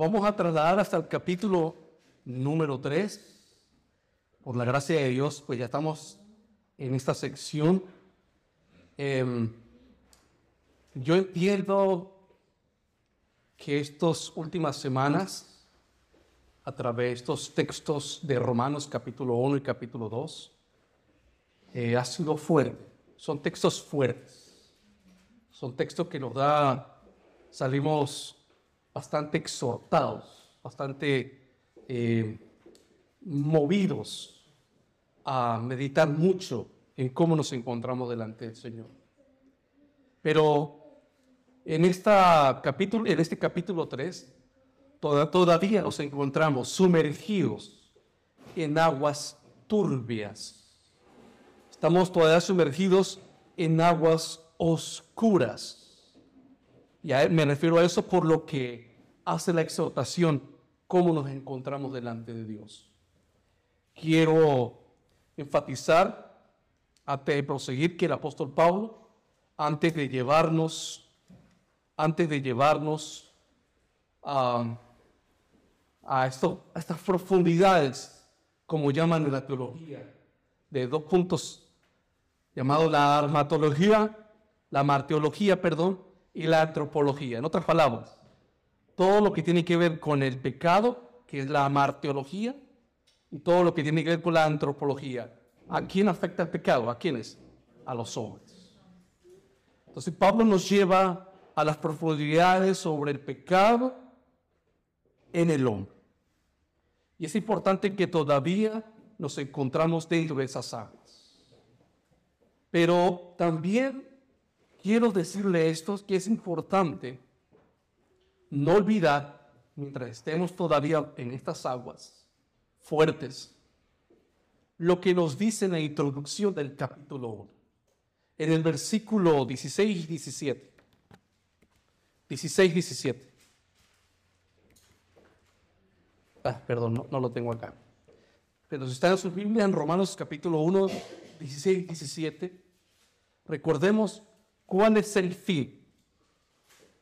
vamos a trasladar hasta el capítulo número 3. Por la gracia de Dios, pues ya estamos en esta sección. Em, yo entiendo que estas últimas semanas, a través de estos textos de Romanos capítulo 1 y capítulo 2, eh, ha sido fuerte. Son textos fuertes. Son textos que nos da, salimos bastante exhortados, bastante eh, movidos a meditar mucho en cómo nos encontramos delante del Señor. Pero en, este capítulo 3, todavía nos encontramos sumergidos en aguas turbias. Estamos todavía sumergidos en aguas oscuras. Y me refiero a eso por lo que hace la exhortación, cómo nos encontramos delante de Dios. Quiero enfatizar, antes de proseguir, que el apóstol Pablo, antes de llevarnos, antes de llevarnos a, a, estas profundidades, como llaman en la teología, de dos puntos llamados la armatología, la marteología, perdón, y la antropología. En otras palabras, todo lo que tiene que ver con el pecado, que es la marteología, y todo lo que tiene que ver con la antropología. ¿A quién afecta el pecado? ¿A quiénes? A los hombres. Entonces Pablo nos lleva a las profundidades sobre el pecado en el hombre. Y es importante que todavía nos encontramos dentro de esas aguas. Pero también quiero decirle esto, que es importante no olvidar, mientras estemos todavía en estas aguas fuertes, lo que nos dice en la introducción del capítulo 1, en el versículo 16 y 17. 16 y 17. Ah, perdón, no, no, lo tengo acá. Pero si está en su Biblia, en Romanos capítulo 1, 16 y 17, recordemos ¿Cuál es el fin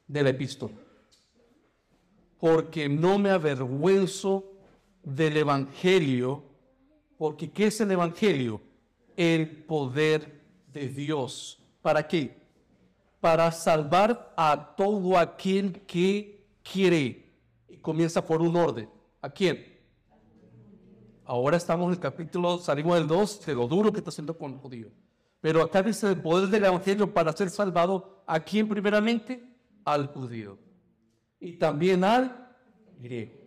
del epístola? Porque no me avergüenzo del Evangelio, porque ¿qué es el Evangelio? El poder de Dios. ¿Para qué? Para salvar a todo aquel que quiere. Y comienza por un orden. ¿A quién? Ahora estamos en el capítulo, salimos del 2, de lo duro que está haciendo con el judío. Pero acá dice el poder del Evangelio para ser salvado a quién primeramente? Al judío. Y también al griego.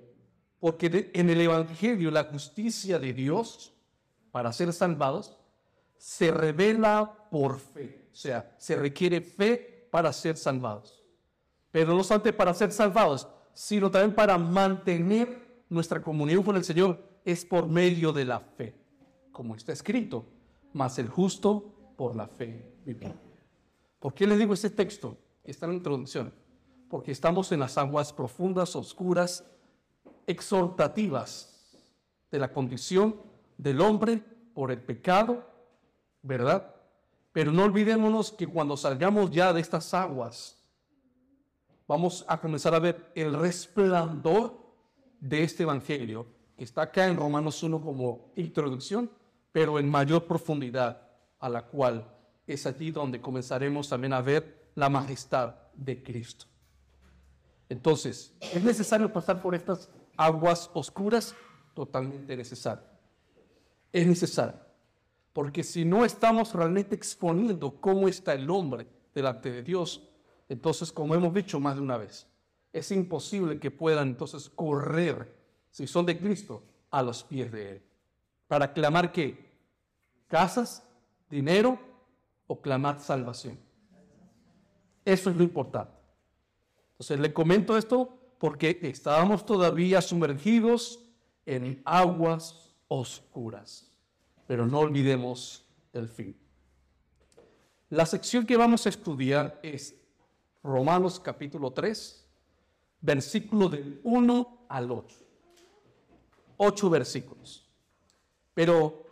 Porque en el Evangelio la justicia de Dios para ser salvados se revela por fe. O sea, se requiere fe para ser salvados. Pero no solamente para ser salvados, sino también para mantener nuestra comunión con el Señor es por medio de la fe. Como está escrito, mas el justo por la fe vivirá. ¿Por qué les digo este texto? Está en la introducción. Porque estamos en las aguas profundas, oscuras, exhortativas de la condición del hombre por el pecado, ¿verdad? Pero no olvidémonos que cuando salgamos ya de estas aguas, vamos a comenzar a ver el resplandor de este Evangelio, que está acá en Romanos 1 como introducción, pero en mayor profundidad a la cual es allí donde comenzaremos también a ver la majestad de Cristo. Entonces, ¿es necesario pasar por estas aguas oscuras? Totalmente necesario. Es necesario. Porque si no estamos realmente exponiendo cómo está el hombre delante de Dios, entonces, como hemos dicho más de una vez, es imposible que puedan entonces correr, si son de Cristo, a los pies de Él. Para clamar que casas, dinero o clamar salvación. Eso es lo importante. Entonces le comento esto porque estábamos todavía sumergidos en aguas oscuras. Pero no olvidemos el fin. La sección que vamos a estudiar es Romanos capítulo 3, versículo del 1 al 8. Ocho versículos. Pero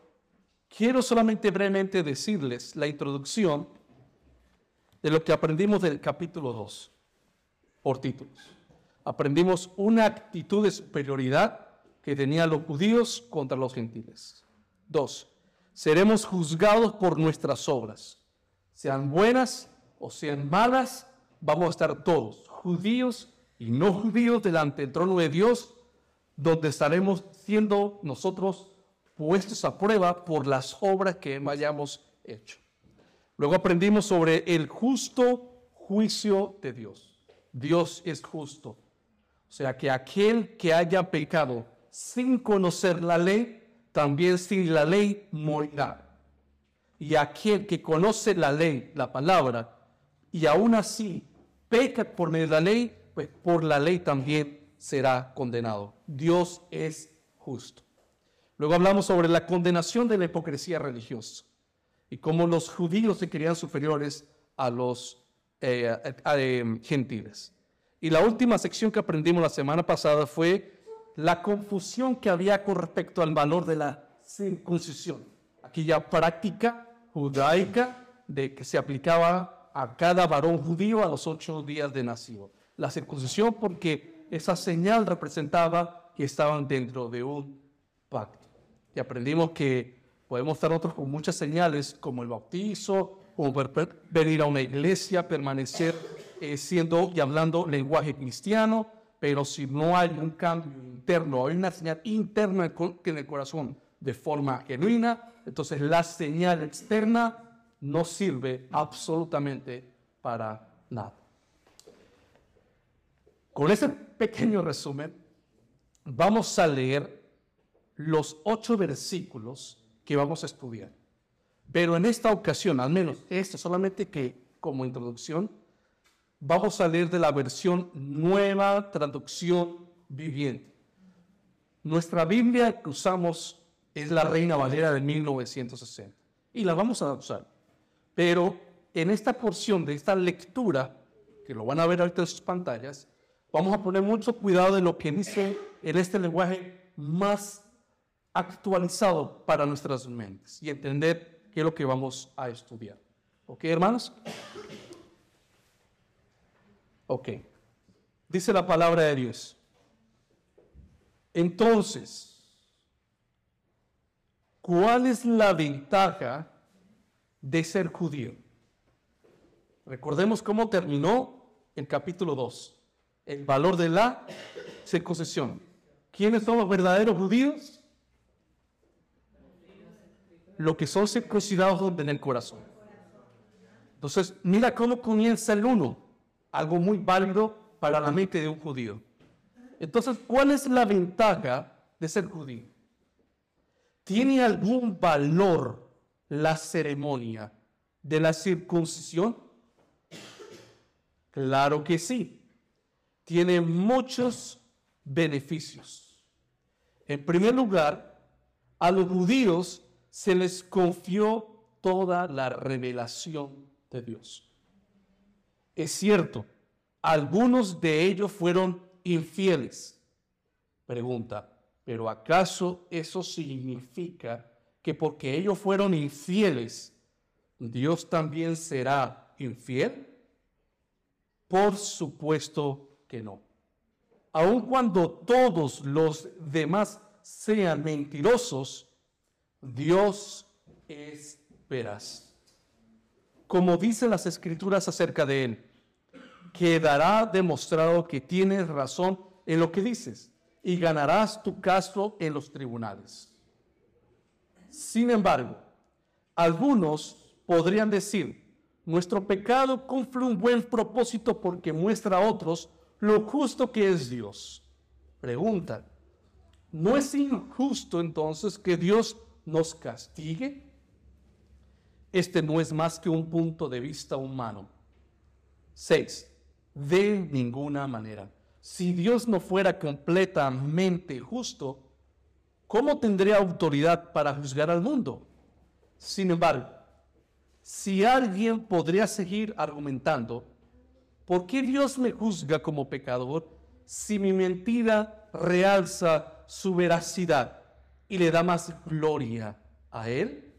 Quiero solamente brevemente decirles la introducción de lo que aprendimos del capítulo 2, por títulos. aprendimos una actitud de superioridad que tenían los judíos contra los gentiles. Dos, seremos juzgados por nuestras obras, sean buenas o sean malas, vamos a estar todos, judíos y no judíos, delante del trono de Dios, donde estaremos siendo nosotros puestos a prueba por las obras que hayamos hecho. Luego aprendimos sobre el justo juicio de Dios. Dios es justo. O sea que aquel que haya pecado sin conocer la ley, también sin la ley morirá. Y aquel que conoce la ley, la palabra, y aún así peca por medio de la ley, pues por la ley también será condenado. Dios es justo. Luego hablamos sobre la condenación de la hipocresía religiosa y cómo los judíos se querían superiores a los eh, eh, gentiles. Y la última sección que aprendimos la semana pasada fue la confusión que había con respecto al valor de la circuncisión, aquella práctica judaica de que se aplicaba a cada varón judío a los ocho días de nacido. La circuncisión porque esa señal representaba que estaban dentro de un pacto. Y aprendimos que podemos estar otros con muchas señales como el bautizo, como venir a una iglesia, permanecer eh, siendo y hablando lenguaje cristiano, pero si no hay un cambio interno, hay una señal interna en el corazón de forma genuina, entonces la señal externa no sirve absolutamente para nada. Con ese pequeño resumen, vamos a leer los ocho versículos que vamos a estudiar. Pero en esta ocasión, al menos este solamente que como introducción, Vamos a leer de la versión nueva traducción viviente. Nuestra Biblia que usamos es la Reina Valera de 1960 y la vamos a usar. Pero en esta porción de esta lectura, que lo van a ver ahorita en sus pantallas, vamos a poner mucho cuidado de lo que dice en este lenguaje más actualizado para nuestras mentes y entender qué es lo que vamos a estudiar. ¿Ok, hermanos? Ok. Dice la palabra de Dios. Entonces, ¿cuál es la ventaja de ser judío? Recordemos cómo terminó el capítulo 2. El valor de la circuncisión. ¿Quiénes son los verdaderos judíos? Los que son circuncidados en el corazón. Entonces, mira cómo comienza el 1 algo muy válido para la mente de un judío. Entonces, ¿cuál es la ventaja de ser judío? ¿Tiene algún valor la ceremonia de la circuncisión? Claro que sí. Tiene muchos beneficios. En primer lugar, a los judíos se les confió toda la revelación de Dios. Es cierto, algunos de ellos fueron infieles. Pregunta, ¿pero acaso eso significa que porque ellos fueron infieles, Dios también será infiel? Por supuesto que no. Aun cuando todos los demás sean mentirosos, Dios es. Como dicen las escrituras acerca de él, quedará demostrado que tienes razón en lo que dices y ganarás tu caso en los tribunales. Sin embargo, algunos podrían decir, nuestro pecado cumple un buen propósito porque muestra a otros lo justo que es Dios. Pregunta, ¿no es injusto entonces que Dios nos castigue? Este no es más que un punto de vista humano. 6 de ninguna manera. Si Dios no fuera completamente justo, ¿cómo tendría autoridad para juzgar al mundo? Sin embargo, si alguien podría seguir argumentando, ¿por qué Dios me juzga como pecador si mi mentira realza su veracidad y le da más gloria a Él?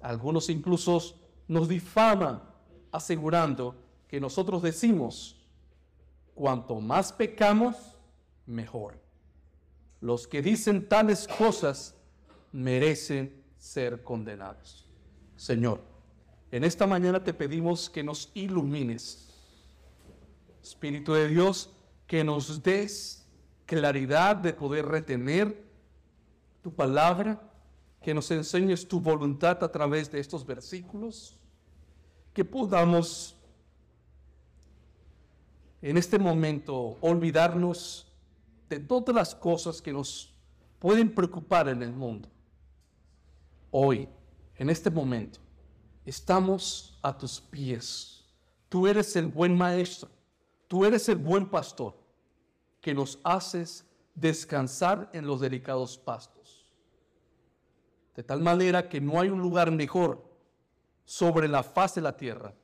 Algunos incluso nos difaman asegurando que nosotros decimos cuanto más pecamos, mejor. Los que dicen tales cosas merecen ser condenados. Señor, en esta mañana te pedimos que nos ilumines. Espíritu de Dios, que nos des claridad de poder retener tu palabra, que nos enseñes tu voluntad a través de estos versículos, que podamos en este momento olvidarnos de todas las cosas que nos pueden preocupar en el mundo. Hoy, en este momento, estamos a tus pies. Tú eres el buen maestro, tú eres el buen pastor que nos haces descansar en los delicados pastos. De tal manera que no hay un lugar mejor sobre la faz de la tierra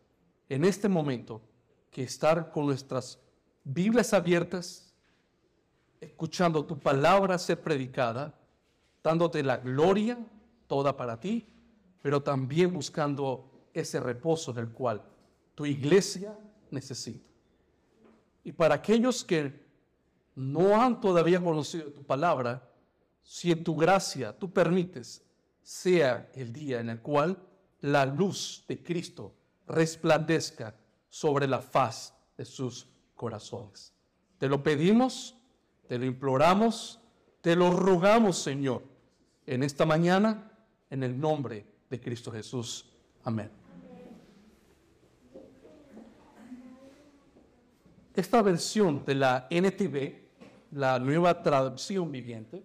en este momento que estar con nuestras Biblias abiertas, escuchando tu palabra ser predicada, dándote la gloria toda para ti, pero también buscando ese reposo del cual tu iglesia necesita. Y para aquellos que no han todavía conocido tu palabra, si en tu gracia tú permites sea el día en el cual la luz de Cristo resplandezca sobre la faz de sus corazones. Te lo pedimos, te lo imploramos, te lo rogamos, Señor, en esta mañana, en el nombre de Cristo Jesús. Amén. Esta versión de la NTV, la nueva traducción viviente,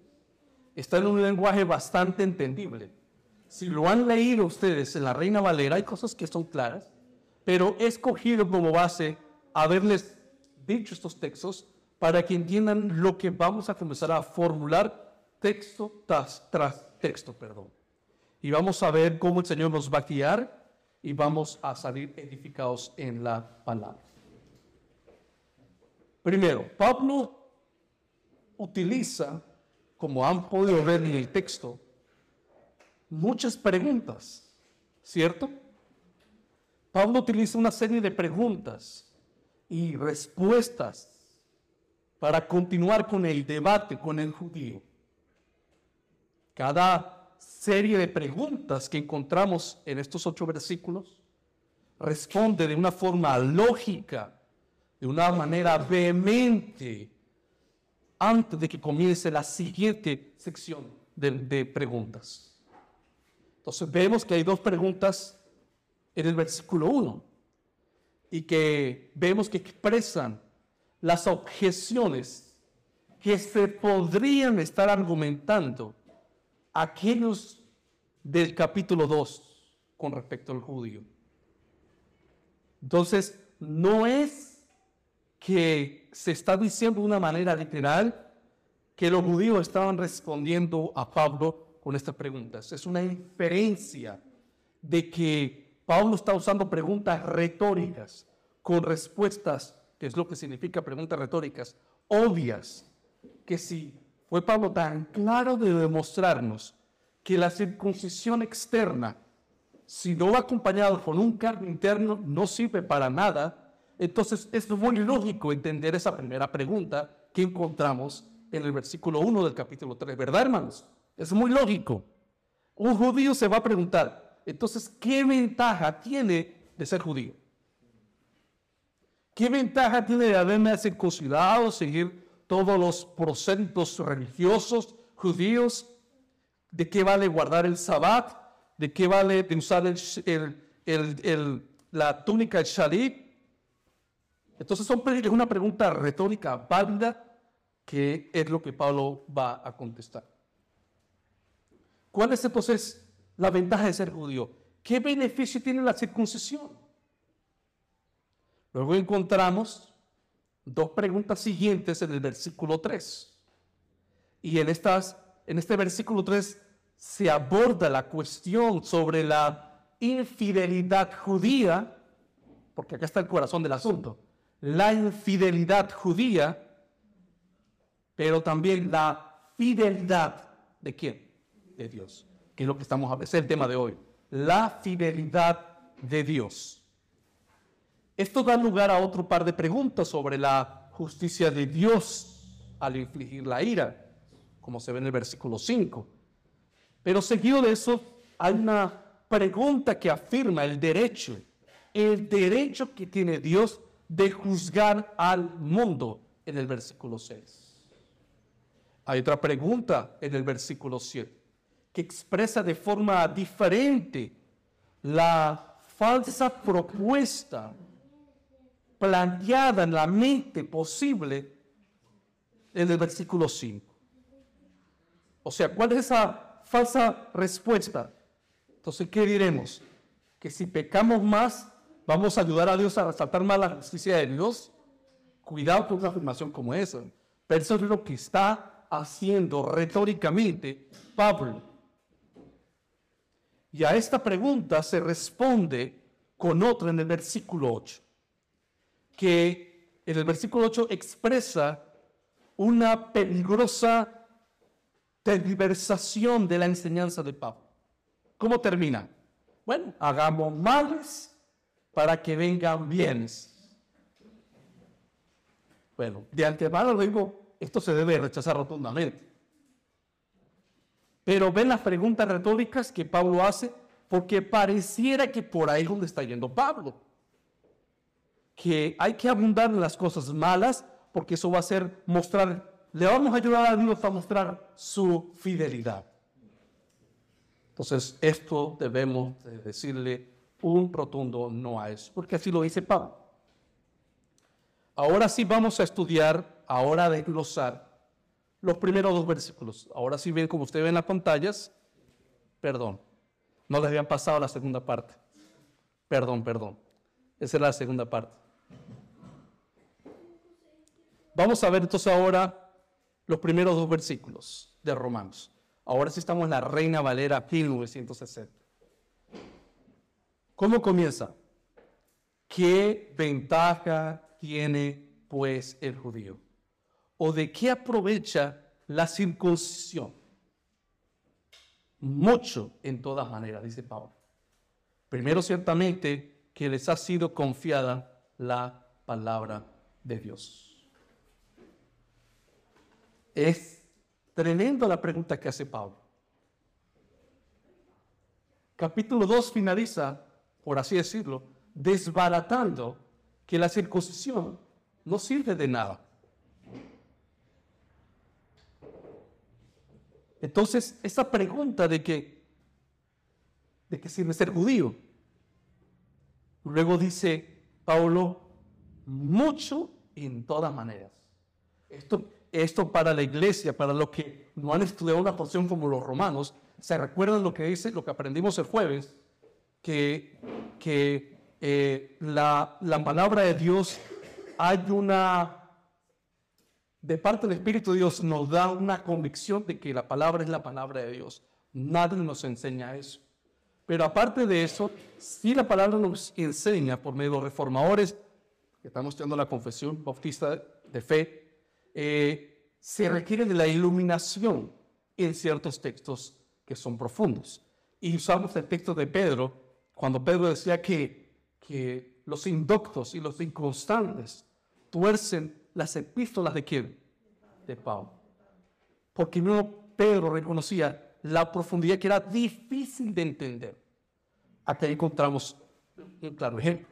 está en un lenguaje bastante entendible. Si lo han leído ustedes en la Reina Valera, hay cosas que son claras, pero he escogido como base haberles dicho estos textos para que entiendan lo que vamos a comenzar a formular texto tras, texto. Perdón. Y vamos a ver cómo el Señor nos va a guiar y vamos a salir edificados en la palabra. Primero, Pablo utiliza, como han podido ver en el texto, muchas preguntas, ¿cierto? Pablo utiliza una serie de preguntas y respuestas para continuar con el debate con el judío. Cada serie de preguntas que encontramos en estos ocho versículos responde de una forma lógica, de una manera vehemente, antes de que comience la siguiente sección de, preguntas. Entonces vemos que hay dos preguntas en el versículo 1 y que vemos que expresan las objeciones que se podrían estar argumentando aquellos del capítulo 2 con respecto al judío. Entonces, no es que se está diciendo de una manera literal que los judíos estaban respondiendo a Pablo con estas preguntas. Es una inferencia de que Pablo está usando preguntas retóricas con respuestas, que es lo que significa preguntas retóricas, obvias, que si fue Pablo tan claro de demostrarnos que la circuncisión externa, si no va acompañado con un cargo interno, no sirve para nada, entonces es muy lógico entender esa primera pregunta que encontramos en el versículo 1 del capítulo 3, ¿verdad hermanos? Es muy lógico. Un judío se va a preguntar, entonces, ¿qué ventaja tiene de ser judío? ¿Qué ventaja tiene de haberme circuncidado, seguir todos los procedimientos religiosos judíos? ¿De qué vale guardar el sabbat? ¿De qué vale usar la túnica del shalit? Entonces es una pregunta retórica válida que es lo que Pablo va a contestar. ¿Cuál es entonces la ventaja de ser judío. ¿Qué beneficio tiene la circuncisión? Luego encontramos dos preguntas siguientes en el versículo 3. Y en, estas, en este versículo 3 se aborda la cuestión sobre la infidelidad judía, porque acá está el corazón del asunto, la infidelidad judía, pero también la fidelidad de quién? De Dios que es lo que estamos a ver, es el tema de hoy, la fidelidad de Dios. Esto da lugar a otro par de preguntas sobre la justicia de Dios al infligir la ira, como se ve en el versículo 5. Pero seguido de eso hay una pregunta que afirma el derecho, el derecho que tiene Dios de juzgar al mundo en el versículo 6. Hay otra pregunta en el versículo 7 que expresa de forma diferente la falsa propuesta planteada en la mente posible en el versículo 5. O sea, ¿cuál es esa falsa respuesta? Entonces, ¿qué diremos? Que si pecamos más, vamos a ayudar a Dios a resaltar más la justicia de Dios. Cuidado con una afirmación como esa. Pero eso es lo que está haciendo retóricamente Pablo. Y a esta pregunta se responde con otra en el versículo 8, que en el versículo 8 expresa una peligrosa tergiversación de la enseñanza de Pablo. ¿Cómo termina? Bueno, hagamos males para que vengan bienes. Bueno, de antemano digo, esto se debe rechazar rotundamente. Pero ven las preguntas retóricas que Pablo hace, porque pareciera que por ahí es donde está yendo Pablo. Que hay que abundar en las cosas malas, porque eso va a ser mostrar, le vamos a ayudar a Dios a mostrar su fidelidad. Entonces, esto debemos decirle un rotundo no a eso, porque así lo dice Pablo. Ahora sí vamos a estudiar, ahora de glosar, los primeros dos versículos. Ahora sí ven como ustedes ven en las pantallas, perdón, no les habían pasado la segunda parte. Perdón, perdón. Esa es la segunda parte. Vamos a ver entonces ahora los primeros dos versículos de Romanos. Ahora sí estamos en la Reina Valera 1960. ¿Cómo comienza? ¿Qué ventaja tiene pues el judío? ¿O de qué aprovecha la circuncisión? Mucho en todas maneras, dice Pablo. Primero, ciertamente, que les ha sido confiada la palabra de Dios. Es Tremendo la pregunta que hace Pablo. Capítulo 2 finaliza, por así decirlo, desbaratando que la circuncisión no sirve de nada. Entonces, esa pregunta de que, de que sirve ser judío, luego dice Pablo, mucho en todas maneras. Esto, esto para la iglesia, para los que no han estudiado una porción como los romanos, se recuerdan lo que dice, lo que aprendimos el jueves, que, que eh, la, la palabra de Dios hay una, de parte del Espíritu de Dios nos da una convicción de que la palabra es la palabra de Dios. Nadie nos enseña eso. Pero aparte de eso, si la palabra nos enseña por medio de los reformadores, que estamos estudiando la confesión bautista de fe, eh, se requiere de la iluminación en ciertos textos que son profundos. Y usamos el texto de Pedro, cuando Pedro decía que, que los indoctos y los inconstantes tuercen las epístolas de quién? De Pablo. Porque Pedro reconocía la profundidad que era difícil de entender. Aquí encontramos un claro ejemplo.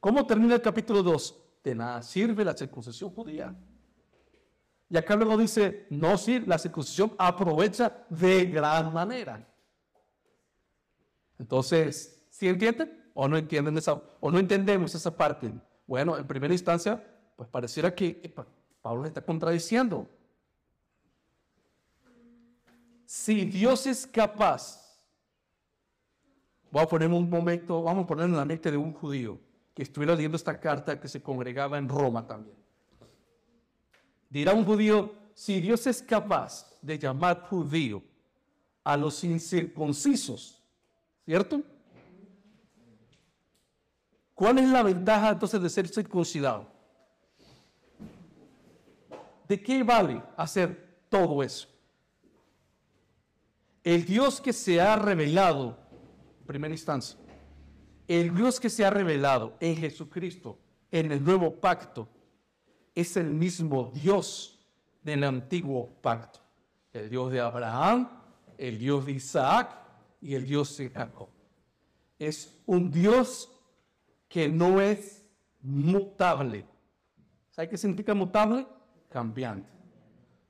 ¿Cómo termina el capítulo 2? De nada sirve la circuncisión judía y acá luego dice, no, sí, la circuncisión aprovecha de gran manera. Entonces, ¿sí entienden? ¿O no entienden esa, o no entendemos esa parte? Bueno, en primera instancia, pues pareciera que Pablo está contradiciendo. Si Dios es capaz, voy a poner un momento, vamos a poner en la mente de un judío que estuviera leyendo esta carta que se congregaba en Roma también. Dirá un judío, si Dios es capaz de llamar judío a los incircuncisos, ¿cierto? ¿Cuál es la ventaja entonces de ser circuncidado? ¿De qué vale hacer todo eso? El Dios que se ha revelado, en primera instancia, el Dios que se ha revelado en Jesucristo, en el nuevo pacto, es el mismo Dios del antiguo pacto. El Dios de Abraham, el Dios de Isaac y el Dios de Jacob. Es un Dios que no es mutable. ¿Sabe qué significa mutable? Cambiante.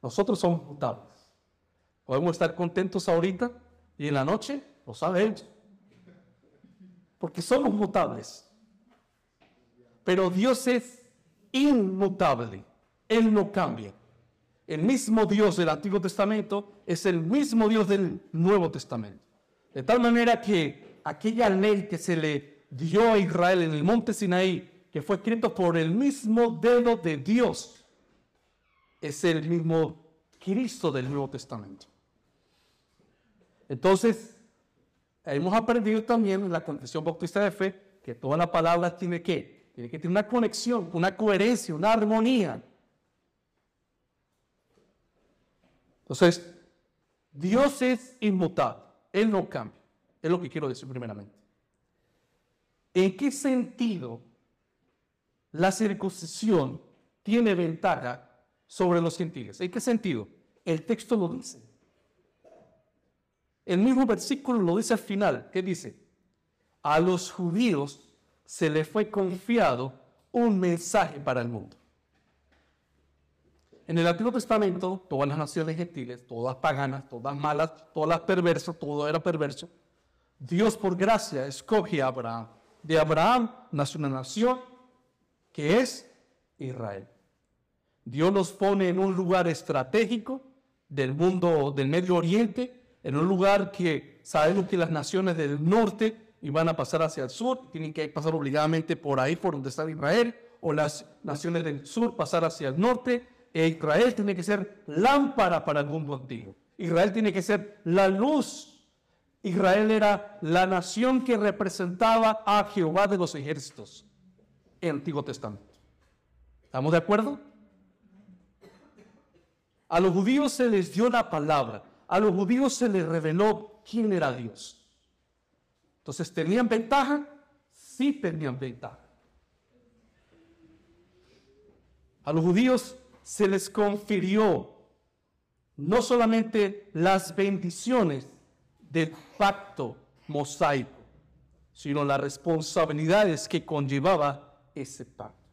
Nosotros somos mutables. Podemos estar contentos ahorita y en la noche lo sabemos. Porque somos mutables. Pero Dios es inmutable. Él no cambia. El mismo Dios del Antiguo Testamento es el mismo Dios del Nuevo Testamento. De tal manera que aquella ley que se le dio a Israel en el monte Sinaí, que fue escrito por el mismo dedo de Dios, es el mismo Cristo del Nuevo Testamento. Entonces, hemos aprendido también en la Confesión Bautista de Fe que toda la palabra tiene que, tiene que tener una conexión, una coherencia, una armonía Entonces, Dios es inmutable, Él no cambia. Es lo que quiero decir primeramente. ¿En qué sentido la circuncisión tiene ventaja sobre los gentiles? ¿En qué sentido? El texto lo dice. El mismo versículo lo dice al final. ¿Qué dice? A los judíos se les fue confiado un mensaje para el mundo. En el Antiguo Testamento, todas las naciones gentiles, todas paganas, todas malas, todas perversas, todo era perverso. Dios por gracia escoge a Abraham. De Abraham nació una nación que es Israel. Dios los pone en un lugar estratégico del mundo del Medio Oriente, en un lugar que sabemos que las naciones del norte iban a pasar hacia el sur, tienen que pasar obligadamente por ahí, por donde está Israel, o las naciones del sur pasar hacia el norte, Israel tiene que ser lámpara para el mundo antiguo. Israel tiene que ser la luz. Israel era la nación que representaba a Jehová de los ejércitos en el Antiguo Testamento. ¿Estamos de acuerdo? A los judíos se les dio la palabra. A los judíos se les reveló quién era Dios. Entonces, ¿tenían ventaja? Sí tenían ventaja. A los judíos se les confirió no solamente las bendiciones del pacto mosaico, sino las responsabilidades que conllevaba ese pacto.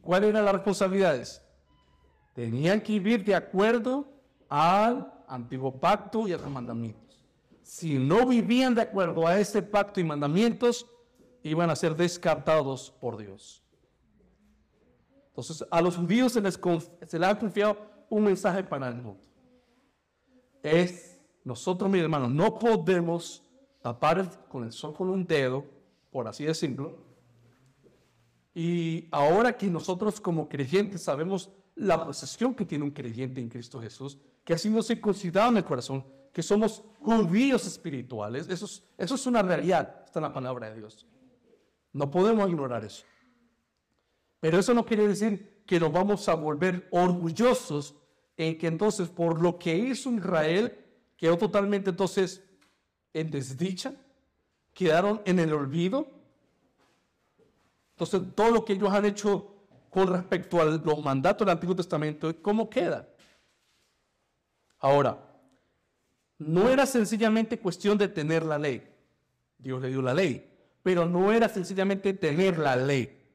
¿Cuáles eran las responsabilidades? Tenían que vivir de acuerdo al antiguo pacto y a los mandamientos. Si no vivían de acuerdo a ese pacto y mandamientos, iban a ser descartados por Dios. Entonces, a los judíos se les, se ha confiado un mensaje para el mundo. Es, nosotros, mis hermanos, no podemos tapar con el sol con un dedo, por así decirlo. Y ahora que nosotros como creyentes sabemos la posesión que tiene un creyente en Cristo Jesús, que ha sido circuncidado en el corazón, que somos judíos espirituales, eso es, eso es una realidad, está en la palabra de Dios. No podemos ignorar eso. Pero eso no quiere decir que nos vamos a volver orgullosos en que entonces por lo que hizo Israel quedó totalmente entonces en desdicha, quedaron en el olvido. Entonces todo lo que ellos han hecho con respecto a los mandatos del Antiguo Testamento, ¿cómo queda? Ahora, no era sencillamente cuestión de tener la ley. Dios le dio la ley, pero no era sencillamente tener la ley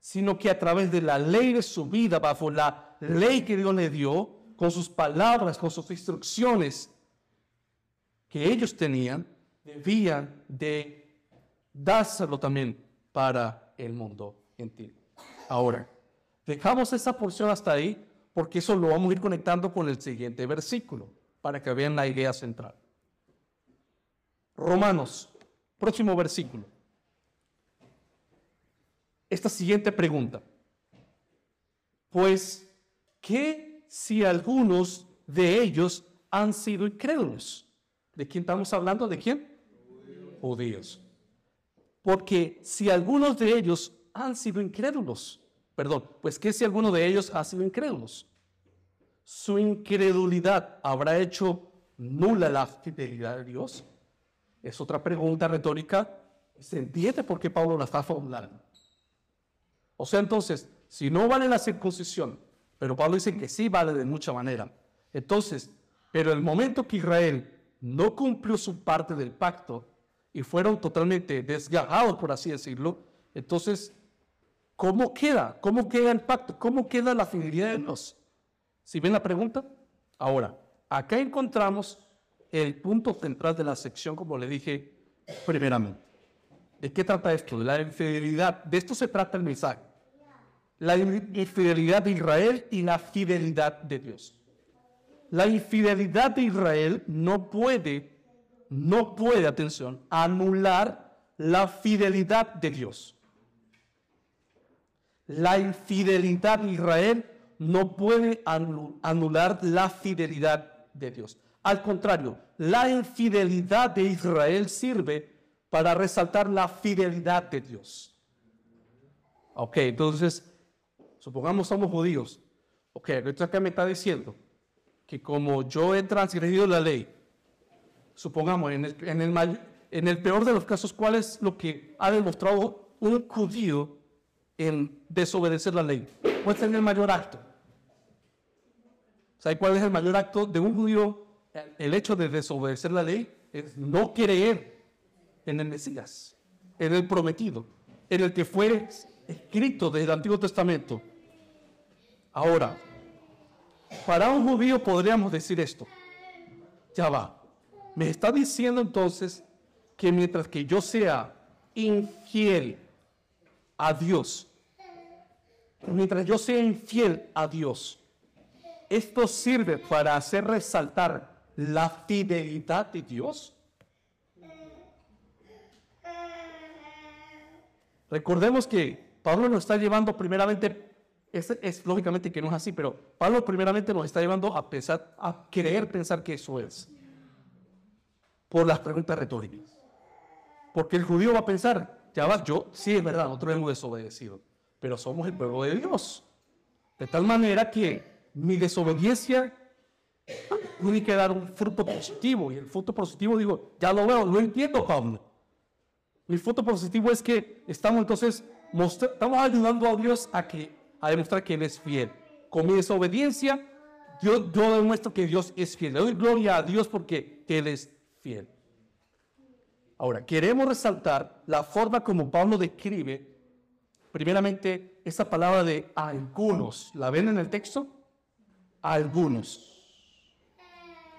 sino que a través de la ley de su vida, bajo la ley que Dios le dio, con sus palabras, con sus instrucciones que ellos tenían, debían de dárselo también para el mundo gentil. Ahora, dejamos esa porción hasta ahí porque eso lo vamos a ir conectando con el siguiente versículo para que vean la idea central. Romanos, próximo versículo esta siguiente pregunta. Pues, ¿qué si algunos de ellos han sido incrédulos? ¿De quién estamos hablando? ¿De quién? Judíos. Porque si algunos de ellos han sido incrédulos, perdón, pues ¿qué si alguno de ellos ha sido incrédulos? Su incredulidad habrá hecho nula la fidelidad de Dios. Es otra pregunta retórica. ¿Se entiende por qué Pablo la está formulando? O sea, entonces, si no vale la circuncisión, pero Pablo dice que sí vale de mucha manera. Entonces, pero el momento que Israel no cumplió su parte del pacto y fueron totalmente desgarrados, por así decirlo, entonces, ¿cómo queda? ¿Cómo queda el pacto? ¿Cómo queda la fidelidad de Dios? ¿Si ven la pregunta? Ahora, acá encontramos el punto central de la sección, como le dije primeramente. ¿De qué trata esto? De la infidelidad. De esto se trata el mensaje. La infidelidad de Israel y la fidelidad de Dios. La infidelidad de Israel no puede, no puede, atención, anular la fidelidad de Dios. La infidelidad de Israel no puede anular la fidelidad de Dios. Al contrario, la infidelidad de Israel sirve para resaltar la fidelidad de Dios. Ok, entonces, supongamos somos judíos. Ok, esto acá me está diciendo que como yo he transgredido la ley, supongamos, en el, en el, peor de los casos, ¿cuál es lo que ha demostrado un judío en desobedecer la ley? ¿Cuál es el mayor acto? ¿Sabe cuál es el mayor acto de un judío? El hecho de desobedecer la ley es no creer en el Mesías, en el prometido, en el que fue escrito desde el Antiguo Testamento. Ahora, para un judío podríamos decir esto. Ya va. Me está diciendo entonces que mientras que yo sea infiel a Dios, mientras yo sea infiel a Dios, esto sirve para hacer resaltar la fidelidad de Dios. Recordemos que Pablo nos está llevando primeramente, es, lógicamente que no es así, pero Pablo primeramente nos está llevando a pensar, a querer pensar que eso es, por las preguntas retóricas. Porque el judío va a pensar, ya va, yo, sí es verdad, nosotros hemos desobedecido, pero somos el pueblo de Dios. De tal manera que mi desobediencia tiene que dar un fruto positivo. Y el fruto positivo, digo, ya lo veo, lo entiendo, Pablo. El fruto positivo es que estamos entonces estamos ayudando a Dios a, que, a demostrar que Él es fiel. Con mi desobediencia, yo, demuestro que Dios es fiel. Le doy gloria a Dios porque Él es fiel. Ahora, queremos resaltar la forma como Pablo describe, primeramente, esa palabra de algunos. ¿La ven en el texto? Algunos.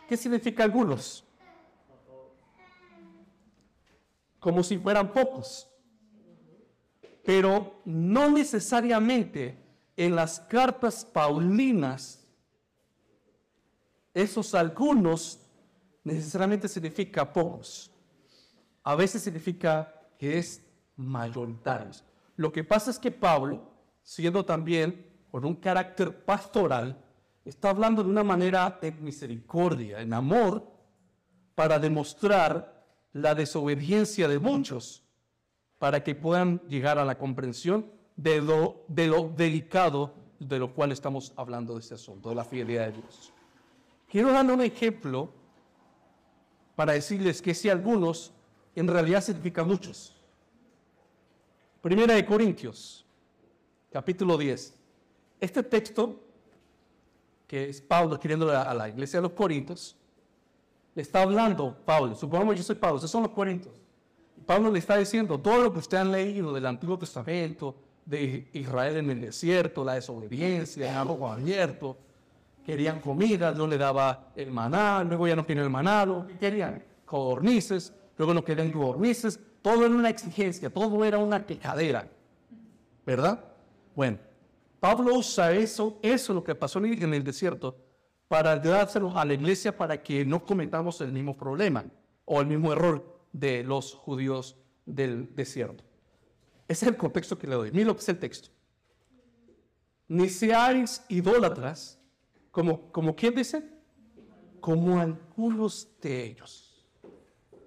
¿Qué significa algunos? Como si fueran pocos. Pero no necesariamente en las cartas paulinas, esos algunos necesariamente significa pocos. A veces significa que es mayoritarios. Lo que pasa es que Pablo, siendo también con un carácter pastoral, está hablando de una manera de misericordia, en amor, para demostrar la desobediencia de muchos, para que puedan llegar a la comprensión de lo, de lo delicado de lo cual estamos hablando de este asunto, de la fidelidad de Dios. Quiero dar un ejemplo para decirles que si algunos en realidad significan muchos. Primera de Corintios, capítulo 10. Este texto que es Pablo escribiendo a la iglesia de los Corintios, le está hablando, Pablo, supongamos yo soy Pablo, esos son los Corintios. Pablo le está diciendo todo lo que ustedes han leído del Antiguo Testamento, de Israel en el desierto, la desobediencia, el agua abierto, querían comida, no le daba el maná, luego ya no querían el maná, querían codornices, luego no querían codornices, todo era una exigencia, todo era una quejadera, ¿verdad? Bueno, Pablo usa eso, eso lo que pasó en el desierto, para dárselo a la iglesia para que no cometamos el mismo problema o el mismo error de los judíos del desierto. Ese es el contexto que le doy. Mira lo que es el texto. Ni seáis idólatras, como, como quién dice, como algunos de ellos.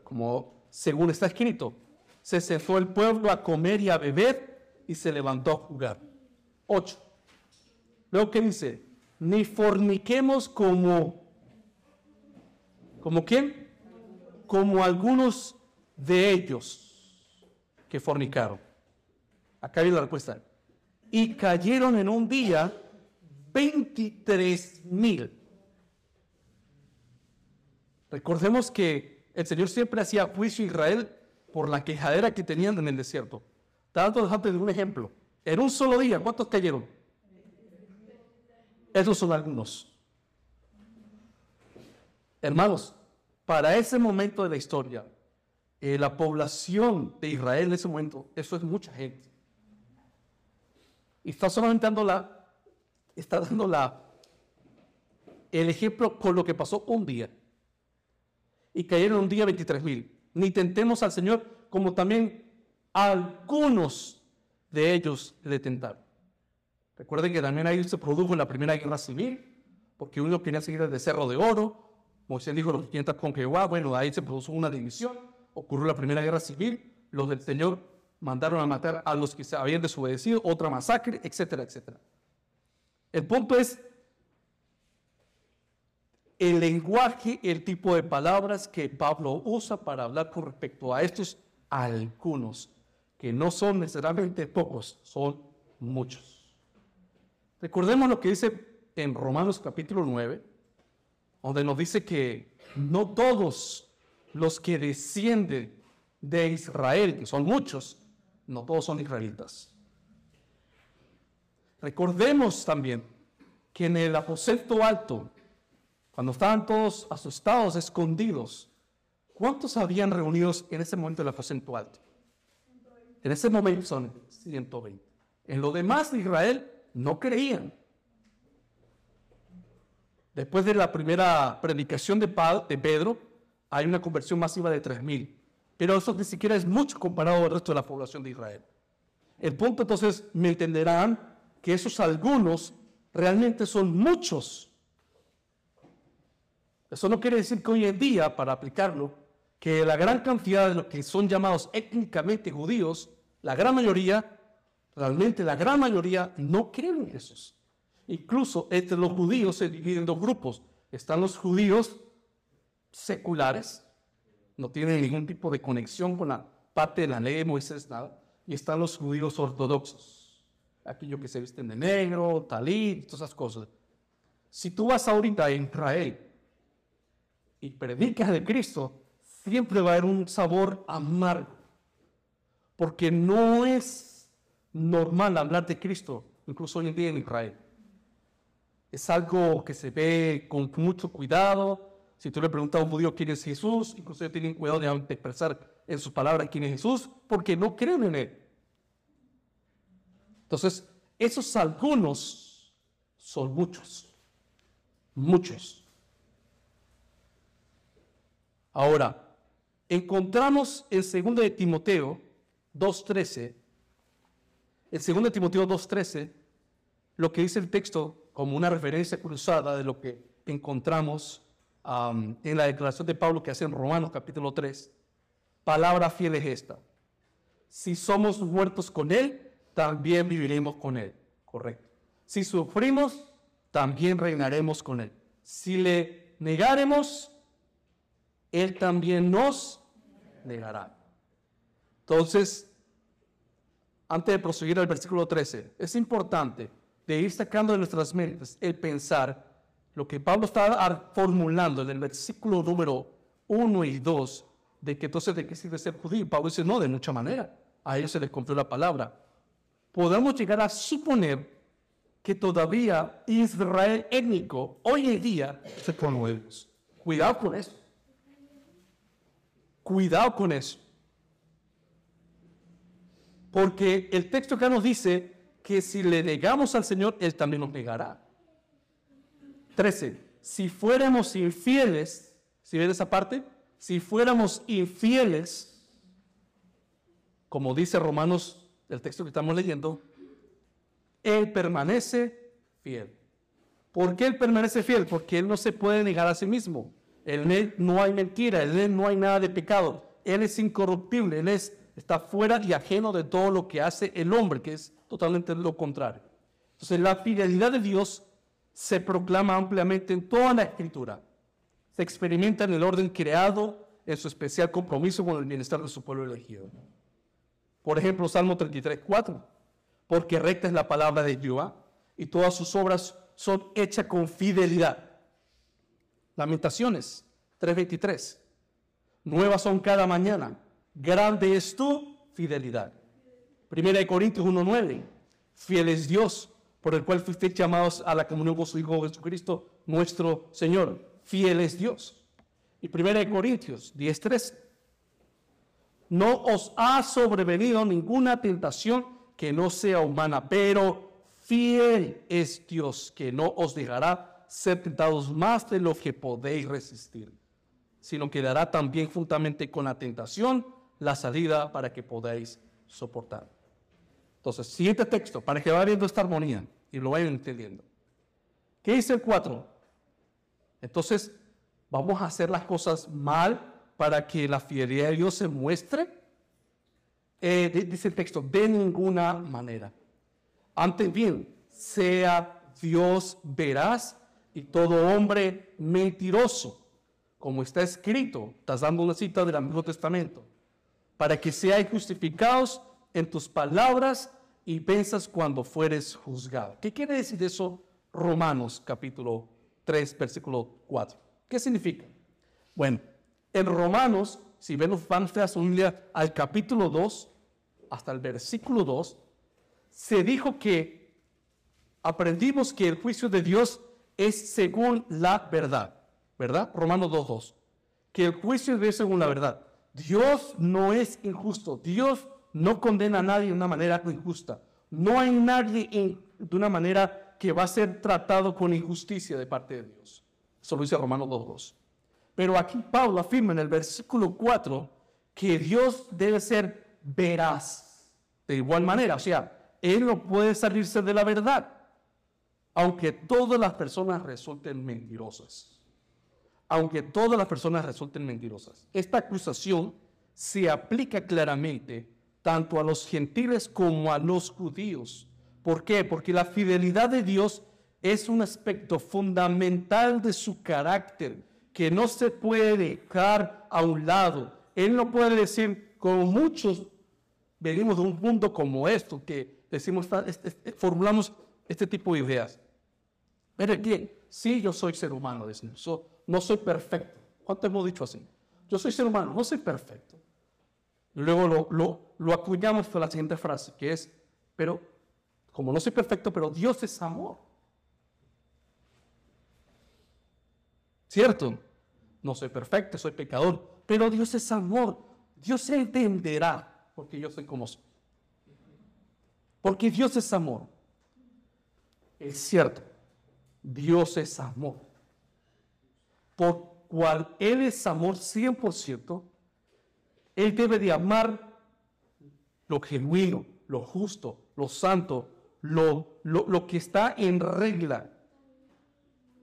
Como según está escrito, se sentó el pueblo a comer y a beber y se levantó a jugar. 8. Luego que dice, ni forniquemos como, ¿como quién? Como algunos de ellos que fornicaron. Acá viene la respuesta. y cayeron en un día 23 mil. Recordemos que el Señor siempre hacía juicio a Israel por la quejadera que tenían en el desierto. Tanto dejando de un ejemplo. En un solo día, ¿cuántos cayeron? Esos son algunos. Hermanos, para ese momento de la historia, eh, la población de Israel en ese momento, eso es mucha gente. Y está solamente dando la, está dando la, el ejemplo con lo que pasó un día. Y cayeron un día 23 mil. Ni tentemos al Señor como también algunos de ellos le tentaron. Recuerden que también ahí se produjo en la primera guerra civil, porque uno quería seguir el Cerro de Oro, Moisés dijo los 500 con Jehová, bueno, ahí se produjo una división, ocurrió la primera guerra civil, los del Señor mandaron a matar a los que se habían desobedecido, otra masacre, etcétera, etcétera. El punto es el lenguaje, el tipo de palabras que Pablo usa para hablar con respecto a estos algunos, que no son necesariamente pocos, son muchos. Recordemos lo que dice en Romanos capítulo 9, donde nos dice que no todos los que descienden de Israel, que son muchos, no todos son israelitas. Recordemos también que en el aposento alto, cuando estaban todos asustados, escondidos, ¿cuántos habían reunidos en ese momento del aposento alto? En ese momento son 120. En lo demás de Israel no creían. Después de la primera predicación de, Pedro, hay una conversión masiva de 3.000. Pero eso ni siquiera es mucho comparado al resto de la población de Israel. El punto entonces, me entenderán que esos algunos realmente son muchos. Eso no quiere decir que hoy en día, para aplicarlo, que la gran cantidad de los que son llamados étnicamente judíos, la gran mayoría, realmente la gran mayoría, no creen en Jesús. Incluso entre los judíos se dividen en dos grupos. Están los judíos seculares, no tienen ningún tipo de conexión con la parte de la ley de Moisés, nada. Y están los judíos ortodoxos, aquellos que se visten de negro, talit, todas esas cosas. Si tú vas ahorita a Israel y predicas de Cristo, siempre va a haber un sabor amargo, porque no es normal hablar de Cristo, incluso hoy en día en Israel es algo que se ve con mucho cuidado. Si tú le preguntas a un judío quién es Jesús, incluso tienen cuidado de expresar en sus palabras quién es Jesús, porque no creen en él. Entonces, esos algunos son muchos, muchos. Ahora, encontramos en 2 de Timoteo 2.13, en 2 de Timoteo 2.13, lo que dice el texto como una referencia cruzada de lo que encontramos en la declaración de Pablo que hace en Romanos capítulo 3. Palabra fiel es esta. Si somos muertos con Él, también viviremos con Él. Correcto. Si sufrimos, también reinaremos con Él. Si le negaremos, Él también nos negará. Entonces, antes de proseguir al versículo 13, es importante de ir sacando de nuestras mentes el pensar lo que Pablo está formulando en el versículo número 1 y 2, de que entonces de qué sirve ser judío. Pablo dice, no, de mucha manera. A ellos se les cumplió la palabra. Podemos llegar a suponer que todavía Israel étnico hoy en día se ellos. Cuidado con eso. Cuidado con eso. Porque el texto acá nos dice que si le negamos al Señor, Él también nos negará. 13. Si fuéramos infieles, si ven esa parte, si fuéramos infieles, como dice Romanos, el texto que estamos leyendo, Él permanece fiel. ¿Por qué Él permanece fiel? Porque Él no se puede negar a sí mismo. En Él no hay mentira, en Él no hay nada de pecado. Él es incorruptible, Él es, está fuera y ajeno de todo lo que hace el hombre, que es totalmente lo contrario. Entonces la fidelidad de Dios se proclama ampliamente en toda la escritura. Se experimenta en el orden creado, en su especial compromiso con el bienestar de su pueblo elegido. Por ejemplo, Salmo 33, 4. porque recta es la palabra de Jehová y todas sus obras son hechas con fidelidad. Lamentaciones 3:23. Nuevas son cada mañana. Grande es tu fidelidad. Primera de Corintios 1:9. Fiel es Dios, por el cual fuiste llamados a la comunión con su Hijo Jesucristo, nuestro Señor. Fiel es Dios. Y Primera de Corintios 10:3. No os ha sobrevenido ninguna tentación que no sea humana, pero fiel es Dios que no os dejará ser tentados más de lo que podéis resistir, sino que dará también juntamente con la tentación la salida para que podáis soportar. Entonces, siguiente texto, para que vaya viendo esta armonía y lo vayan entendiendo. ¿Qué dice el 4? Entonces, vamos a hacer las cosas mal para que la fidelidad de Dios se muestre? Eh, dice el texto, de ninguna manera. Antes bien, sea Dios veraz y todo hombre mentiroso, como está escrito, estás dando una cita del Antiguo Testamento, para que seáis justificados en tus palabras y pensas cuando fueres juzgado. ¿Qué quiere decir eso? Romanos capítulo 3, versículo 4. ¿Qué significa? Bueno, en Romanos, si ven los van al capítulo 2, hasta el versículo 2, se dijo que aprendimos que el juicio de Dios es según la verdad, ¿verdad? Romanos 2.2. Que el juicio es según la verdad. Dios no es injusto. Dios no condena a nadie de una manera injusta. No hay nadie de una manera que va a ser tratado con injusticia de parte de Dios. Eso lo dice Romanos 2.2. Pero aquí Pablo afirma en el versículo 4 que Dios debe ser veraz. De igual manera, o sea, Él no puede salirse de la verdad, aunque todas las personas resulten mentirosas. Aunque todas las personas resulten mentirosas. Esta acusación se aplica claramente tanto a los gentiles como a los judíos. ¿Por qué? Porque la fidelidad de Dios es un aspecto fundamental de su carácter que no se puede dejar a un lado. Él no puede decir, como muchos venimos de un mundo como esto, que decimos, formulamos este tipo de ideas. Mire bien, sí, yo soy ser humano, decimos, no soy perfecto. ¿Cuánto hemos dicho así? Yo soy ser humano, no soy perfecto. Luego lo, lo acuñamos con la siguiente frase, que es, pero como no soy perfecto, pero Dios es amor. ¿Cierto? No soy perfecto, soy pecador, pero Dios es amor. Dios se entenderá porque yo soy como soy. Porque Dios es amor. Es cierto, Dios es amor. Por cual Él es amor 100%, Él debe de amar lo genuino, lo justo, lo santo, lo, lo, lo que está en regla.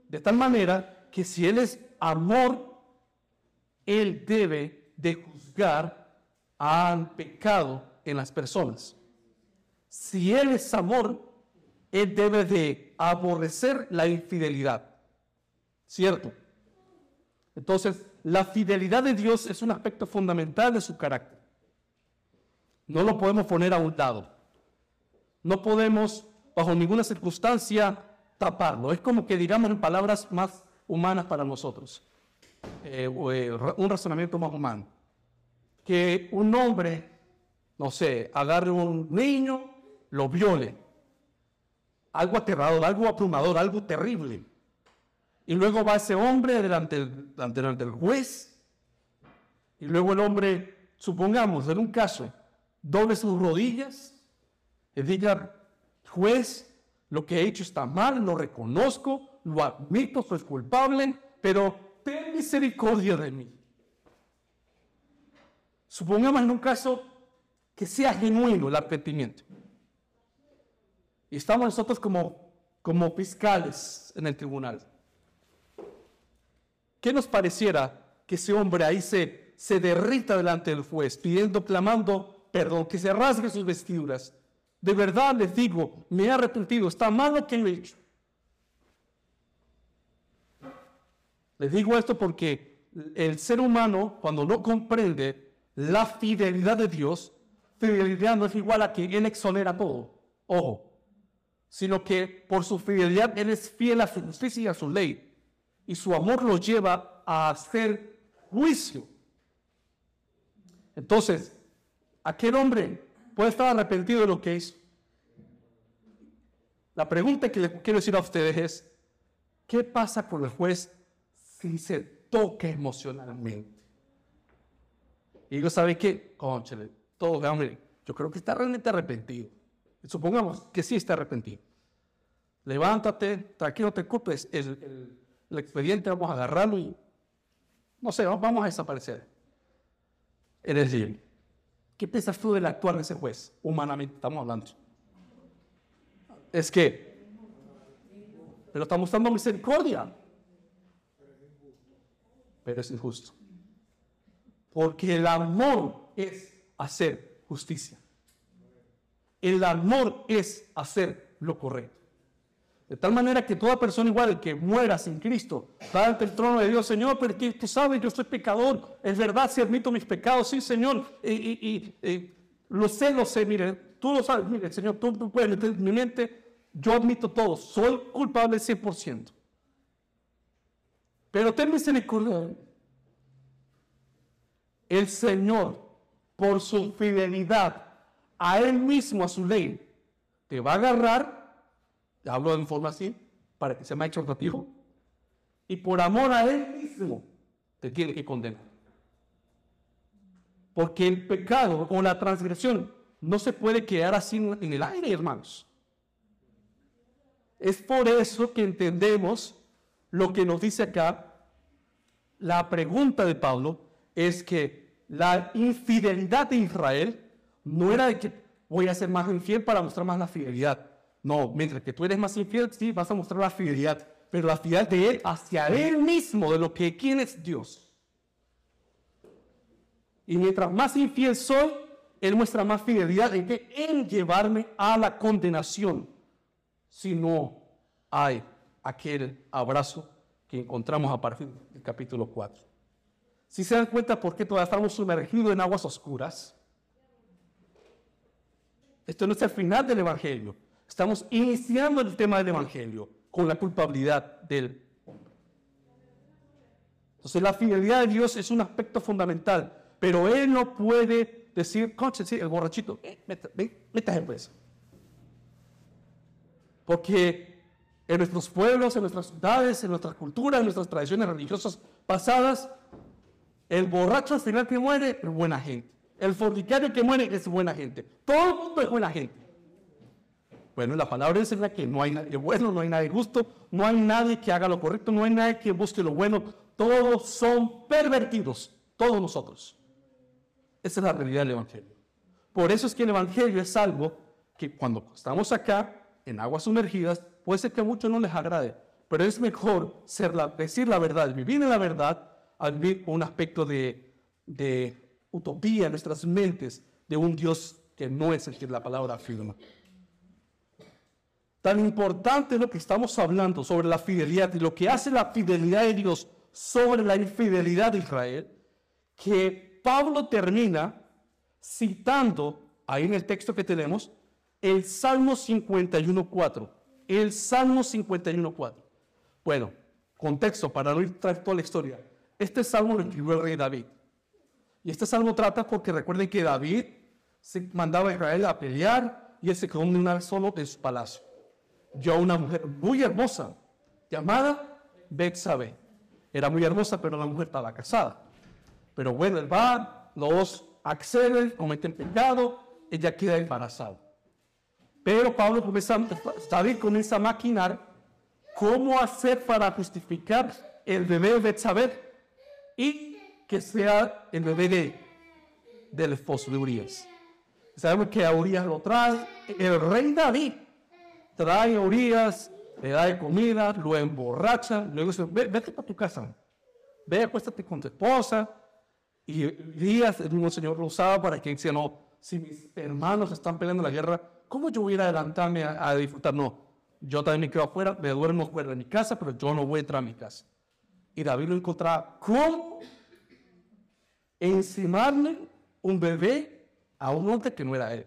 De tal manera que si Él es amor, Él debe de juzgar al pecado en las personas. Si Él es amor, Él debe de aborrecer la infidelidad. ¿Cierto? Entonces, la fidelidad de Dios es un aspecto fundamental de su carácter. No lo podemos poner a un lado. No podemos, bajo ninguna circunstancia, taparlo. Es como que digamos en palabras más humanas para nosotros. Eh, eh, un razonamiento más humano. Que un hombre, no sé, agarre un niño, lo viole. Algo aterrador, algo abrumador, algo terrible. Y luego va ese hombre delante, delante, delante del juez. Y luego el hombre, supongamos, en un caso, doble sus rodillas y diga, juez, lo que he hecho está mal, lo reconozco, lo admito, soy culpable, pero ten misericordia de mí. Supongamos en un caso que sea genuino el arrepentimiento. Y estamos nosotros como, como fiscales en el tribunal. ¿Qué nos pareciera que ese hombre ahí se, se derrita delante del juez, pidiendo, clamando perdón, que se rasgue sus vestiduras? De verdad les digo, me he arrepentido, está mal lo que he hecho. Les digo esto porque el ser humano, cuando no comprende la fidelidad de Dios, fidelidad no es igual a que Él exonera todo ojo, sino que por su fidelidad Él es fiel a su justicia y a su ley, y su amor lo lleva a hacer juicio. Entonces, aquel hombre puede estar arrepentido de lo que hizo. La pregunta que le quiero decir a ustedes es, ¿qué pasa con el juez si se toca emocionalmente? Y yo sabe que, conchale, todo, hombre, yo creo que está realmente arrepentido. Supongamos que sí está arrepentido. Levántate, tranquilo, te ocupes. El, el, expediente vamos a agarrarlo y, no sé, vamos a desaparecer. Es decir, ¿qué piensas tú del actuar de ese juez? Humanamente estamos hablando. Es que, pero estamos dando misericordia. Pero es injusto. Porque el amor es hacer justicia. El amor es hacer lo correcto. De tal manera que toda persona igual que muera sin Cristo va ante el trono de Dios, Señor, pero tú sabes, yo soy pecador, es verdad, si admito mis pecados, sí, Señor, y, lo sé, lo sé, mire, tú lo sabes, mire, Señor, tú, puedes meter mi mente, yo admito todo, soy culpable 100%. Pero ten misericordia. El Señor, por su fidelidad a Él mismo, a su ley, te va a agarrar, hablo en forma así, para que sea más exhortativo, y por amor a Él mismo, te tiene que condenar. Porque el pecado o la transgresión no se puede quedar así en el aire, hermanos. Es por eso que entendemos lo que nos dice acá. La pregunta de Pablo es que la infidelidad de Israel no era de que voy a ser más infiel para mostrar más la fidelidad. No, mientras que tú eres más infiel, sí, vas a mostrar la fidelidad, pero la fidelidad de Él hacia Él mismo, de lo que quién es Dios. Y mientras más infiel soy, Él muestra más fidelidad en, que, en llevarme a la condenación, si no hay aquel abrazo que encontramos a partir del capítulo 4. Si se dan cuenta por qué todavía estamos sumergidos en aguas oscuras, esto no es el final del Evangelio. Estamos iniciando el tema del Evangelio con la culpabilidad del hombre. Entonces la fidelidad de Dios es un aspecto fundamental, pero Él no puede decir, conche, sí, el borrachito, eh, metas en presa. Porque en nuestros pueblos, en nuestras ciudades, en nuestras culturas, en nuestras tradiciones religiosas pasadas, el borracho al final que muere es buena gente. El fornicario que muere es buena gente. Todo el mundo es buena gente. Bueno, la palabra enseña que no hay nadie bueno, no hay nadie justo, no hay nadie que haga lo correcto, no hay nadie que busque lo bueno. Todos son pervertidos, todos nosotros. Esa es la realidad del Evangelio. Por eso es que el Evangelio es algo que cuando estamos acá, en aguas sumergidas, puede ser que a muchos no les agrade, pero es mejor ser decir la verdad, vivir en la verdad, al vivir un aspecto de, de utopía en nuestras mentes de un Dios que no es el que la palabra afirma. Tan importante lo que estamos hablando sobre la fidelidad y lo que hace la fidelidad de Dios sobre la infidelidad de Israel, que Pablo termina citando ahí en el texto que tenemos el Salmo 51.4. El Salmo 51.4. Bueno, contexto para no ir toda la historia. Este salmo lo escribió el rey David. Y este salmo trata porque recuerden que David se mandaba a Israel a pelear y él se quedó una vez solo en su palacio. Yo una mujer muy hermosa llamada Betsabé. Era muy hermosa, pero la mujer estaba casada. Pero bueno, él va, los acceden, cometen pecado, ella queda embarazada. Pero Pablo comienza, David comienza a maquinar cómo hacer para justificar el bebé de Betsabé y que sea el bebé de, del esposo de Urias. Sabemos que a Urias lo trae el rey David. Trae a Urias, le da de comida, lo emborracha, luego dice, vete para tu casa, ve, acuéstate con tu esposa. Y Urias, el mismo Señor lo usaba para que dice, no, si mis hermanos están peleando la guerra, ¿cómo yo voy a adelantarme a, a disfrutar? No, yo también me quedo afuera, me duermo fuera de mi casa, pero yo no voy a entrar a mi casa. Y David lo encontraba, ¿cómo encimarle un bebé a un hombre que no era él.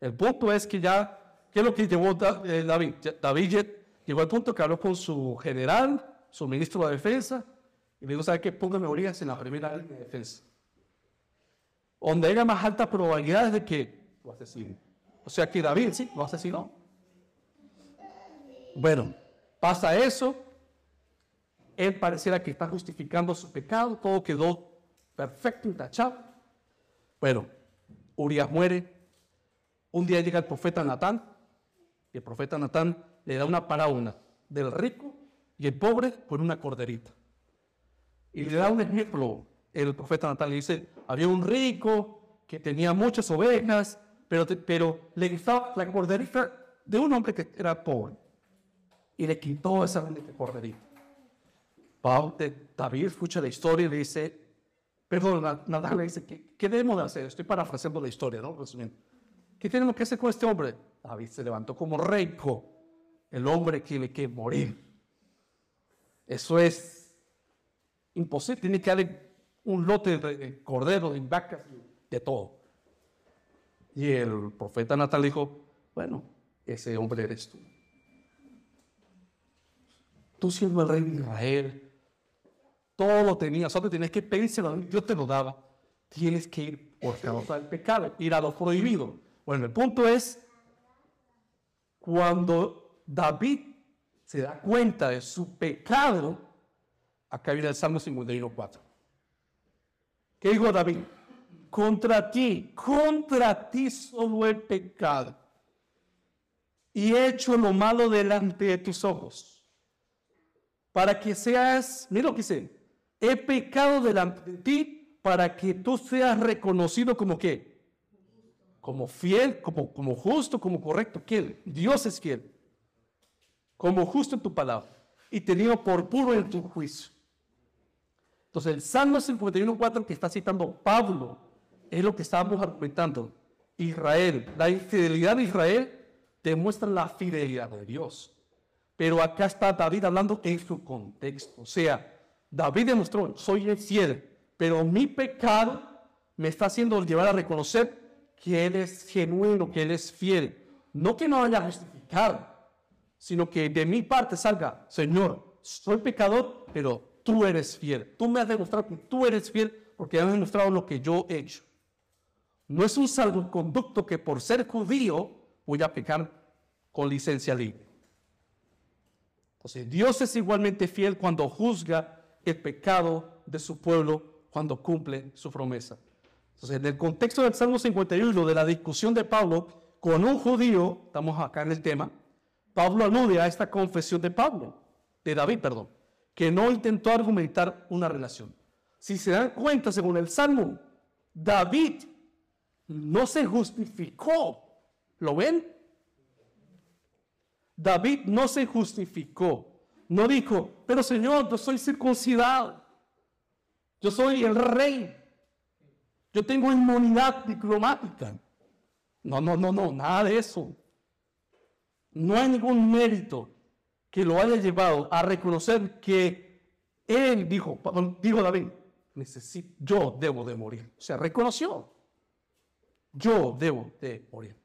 El punto es que ya, ¿qué es lo que llevó eh, David? David llegó al punto que habló con su general, su ministro de defensa, y le dijo, ¿sabe qué? Póngame orillas en la primera línea de defensa. Donde haya más altas probabilidades de que lo asesine. O sea que David, sí, lo asesinó. Bueno, pasa eso. Él pareciera que está justificando su pecado. Todo quedó perfecto, intachado. Bueno, Urias muere. Un día llega el profeta Natán. Y el profeta Natán le da una parábola del rico y el pobre por una corderita. Y le da un ejemplo. El profeta Natán le dice, había un rico que tenía muchas ovejas, pero, pero le gustaba la corderita de un hombre que era pobre y le quitó esa corderita. David escucha la historia y le dice, perdón, nada le dice, ¿qué, ¿qué, debemos de hacer? Estoy parafraseando la historia, ¿no? ¿Qué tenemos que hacer con este hombre? David se levantó como rico, el hombre que le que morir. Eso es imposible, tiene que darle un lote de corderos, de vacas, de todo. Y el profeta Natal dijo, bueno, ese hombre eres tú tú siendo el rey de Israel, todo lo tenías, solo tenías que pedírselo, Dios te lo daba. Tienes que ir por causa del pecado, ir a lo prohibido. Bueno, el punto es, cuando David se da cuenta de su pecado, acá viene el Salmo 51.4. ¿Qué dijo David? Contra ti, contra ti solo el pecado. Y he hecho lo malo delante de tus ojos para que seas, mira lo que dice, he pecado delante de ti para que tú seas reconocido como qué? Como fiel, como, como justo, como correcto. ¿Quién? Dios es fiel. Como justo en tu palabra y tenido por puro en tu juicio. Entonces el Salmo 51.4 que está citando Pablo es lo que estábamos argumentando. Israel, la infidelidad de Israel demuestra la fidelidad de Dios. Pero acá está David hablando en su contexto. O sea, David demostró, soy el fiel, pero mi pecado me está haciendo llevar a reconocer que Él es genuino, que Él es fiel. No que no haya justificado, sino que de mi parte salga, Señor, soy pecador, pero tú eres fiel. Tú me has demostrado que tú eres fiel porque has demostrado lo que yo he hecho. No es un salvoconducto que por ser judío voy a pecar con licencia libre. Entonces, Dios es igualmente fiel cuando juzga el pecado de su pueblo, cuando cumple su promesa. Entonces, en el contexto del Salmo 51, de la discusión de Pablo con un judío, estamos acá en el tema, Pablo alude a esta confesión de Pablo, de David, perdón, que no intentó argumentar una relación. Si se dan cuenta, según el Salmo, David no se justificó. ¿Lo ven? David no se justificó. No dijo, pero Señor, yo soy circuncidado. Yo soy el rey. Yo tengo inmunidad diplomática. No, no, no, no, nada de eso. No hay ningún mérito que lo haya llevado a reconocer que él dijo, dijo David, necesito, yo debo de morir. O sea, reconoció, yo debo de morir.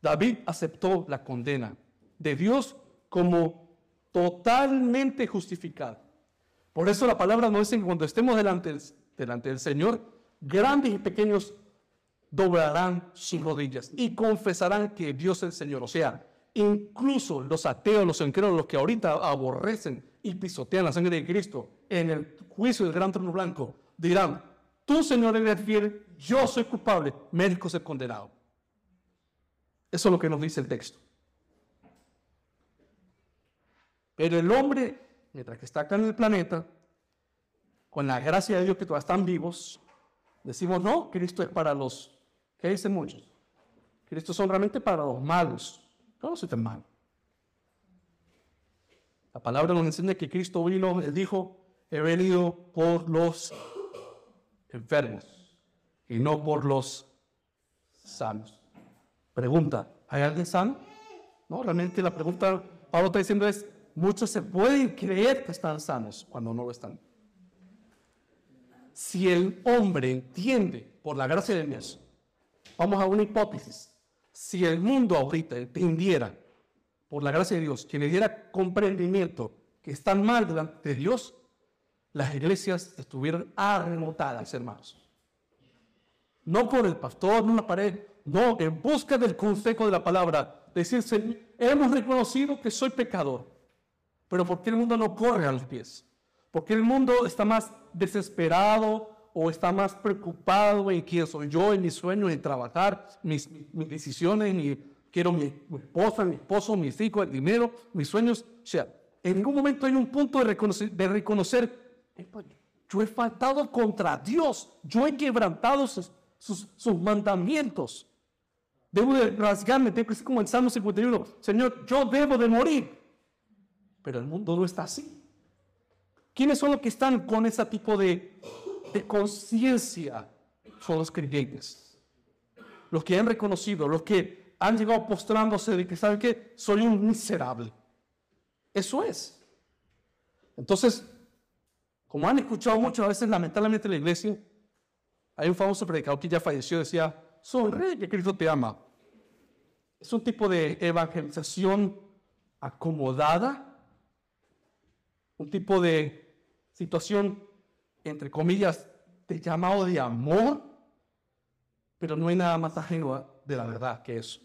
David aceptó la condena de Dios como totalmente justificado. Por eso la palabra nos dice que cuando estemos delante, delante del Señor, grandes y pequeños doblarán sus rodillas y confesarán que Dios es el Señor. O sea, incluso los ateos, los incrédulos, los que ahorita aborrecen y pisotean la sangre de Cristo en el juicio del gran trono blanco, dirán, tú Señor eres fiel, yo soy culpable, médico ser condenado. Eso es lo que nos dice el texto. Pero el hombre, mientras que está acá en el planeta, con la gracia de Dios que todavía están vivos, decimos, no, Cristo es para los, ¿qué dicen muchos? Cristo son realmente para los malos. No soy tan malo. La palabra nos enseña que Cristo vino, él dijo, he venido por los enfermos y no por los sanos. Pregunta, ¿hay alguien sano? No, realmente la pregunta, Pablo está diciendo es, Muchos se pueden creer que están sanos cuando no lo están. Si el hombre entiende, por la gracia de Dios, vamos a una hipótesis, si el mundo ahorita entendiera, por la gracia de Dios, que le diera comprendimiento que están mal delante de Dios, las iglesias estuvieran arremotadas, hermanos. No por el pastor, no una pared, no, en busca del consejo de la palabra. Decirse, hemos reconocido que soy pecador, pero ¿por qué el mundo no corre a los pies? ¿Por qué el mundo está más desesperado o está más preocupado en quién soy yo, en mis sueños, en trabajar, mis, decisiones, mi, quiero mi, esposa, mi esposo, mis hijos, el dinero, mis sueños? O sea, en ningún momento hay un punto de reconocer, de reconocer yo he faltado contra Dios, yo he quebrantado sus mandamientos. Debo de rasgarme, tengo que ser como el Salmo 51. Señor, yo debo de morir. Pero el mundo no está así. ¿Quiénes son los que están con ese tipo de, conciencia? Son los creyentes. Los que han reconocido, los que han llegado postrándose de que, ¿saben qué? Soy un miserable. Eso es. Entonces, como han escuchado muchas veces, lamentablemente en la iglesia, hay un famoso predicador que ya falleció, decía, sonríe que Cristo te ama. Es un tipo de evangelización acomodada, un tipo de situación, entre comillas, de llamado de amor, pero no hay nada más ajeno de la verdad que eso.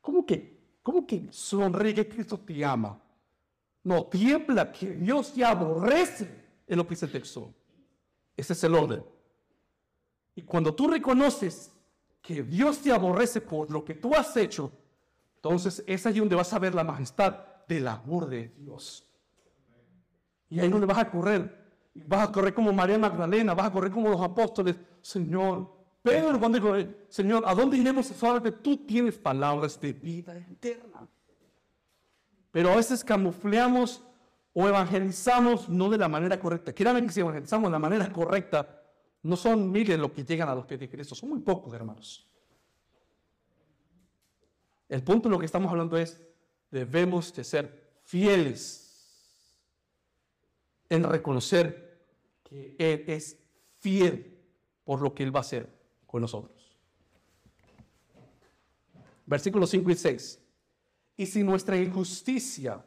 ¿Cómo que, cómo que sonríe que Cristo te ama? No, tiembla que Dios te aborrece, es lo que dice el texto. Ese es el orden. Y cuando tú reconoces que Dios te aborrece por lo que tú has hecho, entonces es allí donde vas a ver la majestad del amor de Dios. Y ahí donde vas a correr. Vas a correr como María Magdalena, vas a correr como los apóstoles. Señor, Pedro, cuando dijo, Señor, ¿a dónde iremos solamente tú tienes palabras de vida eterna? Pero a veces camufleamos o evangelizamos no de la manera correcta. Créanme que si evangelizamos de la manera correcta, no son miles los que llegan a los pies de Cristo, son muy pocos, hermanos. El punto de lo que estamos hablando es, debemos de ser fieles en reconocer que Él es fiel por lo que Él va a hacer con nosotros. Versículos 5 y 6. Y si nuestra injusticia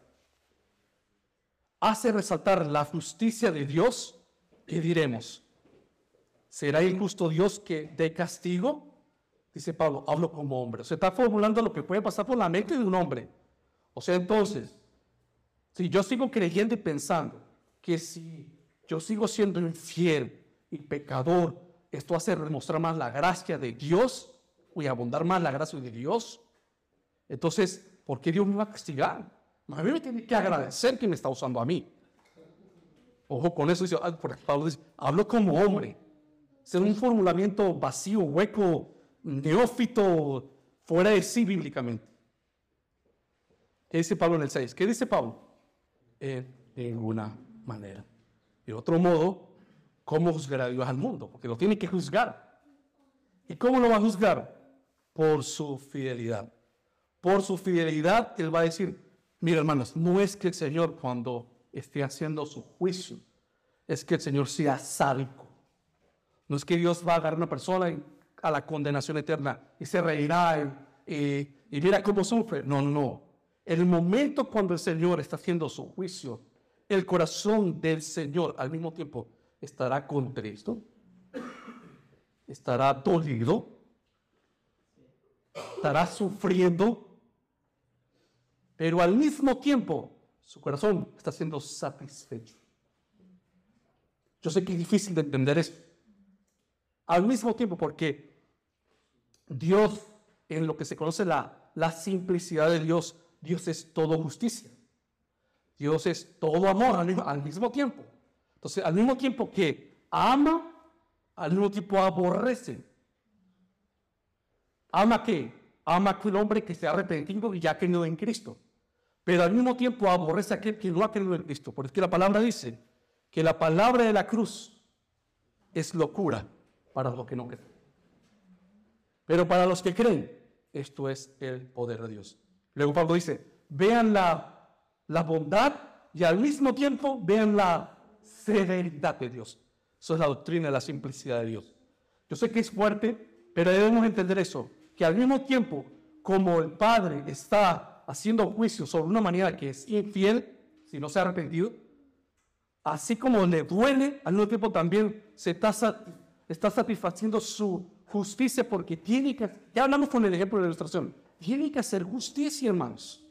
hace resaltar la justicia de Dios, ¿qué diremos? ¿Será injusto Dios que dé castigo? Dice Pablo, hablo como hombre. Se está formulando lo que puede pasar por la mente de un hombre. O sea, entonces, si yo sigo creyendo y pensando que si yo sigo siendo infiel y pecador, esto hace demostrar más la gracia de Dios y abundar más la gracia de Dios, entonces, ¿por qué Dios me va a castigar? A mí me tiene que agradecer que me está usando a mí. Ojo con eso, dice, ah, Pablo dice, hablo como hombre ser un formulamiento vacío, hueco, neófito, fuera de sí bíblicamente. ¿Qué dice Pablo en el 6? ¿Qué dice Pablo? En ninguna manera. De otro modo, ¿cómo juzgará Dios al mundo? Porque lo tiene que juzgar. ¿Y cómo lo va a juzgar? Por su fidelidad. Por su fidelidad, Él va a decir, mira hermanos, no es que el Señor cuando esté haciendo su juicio, es que el Señor sea sádico no es que Dios va a agarrar a una persona a la condenación eterna y se reirá y, mira cómo sufre. No, no. El momento cuando el Señor está haciendo su juicio, el corazón del Señor al mismo tiempo estará contristo, estará dolido, estará sufriendo, pero al mismo tiempo su corazón está siendo satisfecho. Yo sé que es difícil de entender esto al mismo tiempo porque Dios, en lo que se conoce la, la simplicidad de Dios, Dios es todo justicia. Dios es todo amor al mismo, tiempo. Entonces, al mismo tiempo que ama, al mismo tiempo aborrece. ¿Ama qué? Ama a aquel hombre que se ha arrepentido y ya ha creído en Cristo. Pero al mismo tiempo aborrece a aquel que no ha creído en Cristo. Porque la palabra dice que la palabra de la cruz es locura para los que no creen. Pero para los que creen, esto es el poder de Dios. Luego Pablo dice, vean la, la bondad y al mismo tiempo vean la severidad de Dios. Eso es la doctrina de la simplicidad de Dios. Yo sé que es fuerte, pero debemos entender eso, que al mismo tiempo, como el Padre está haciendo juicio sobre una manera que es infiel, si no se ha arrepentido, así como le duele, al mismo tiempo también se está, está satisfaciendo su justicia porque tiene que, ya hablamos con el ejemplo de la ilustración, tiene que hacer justicia, hermanos.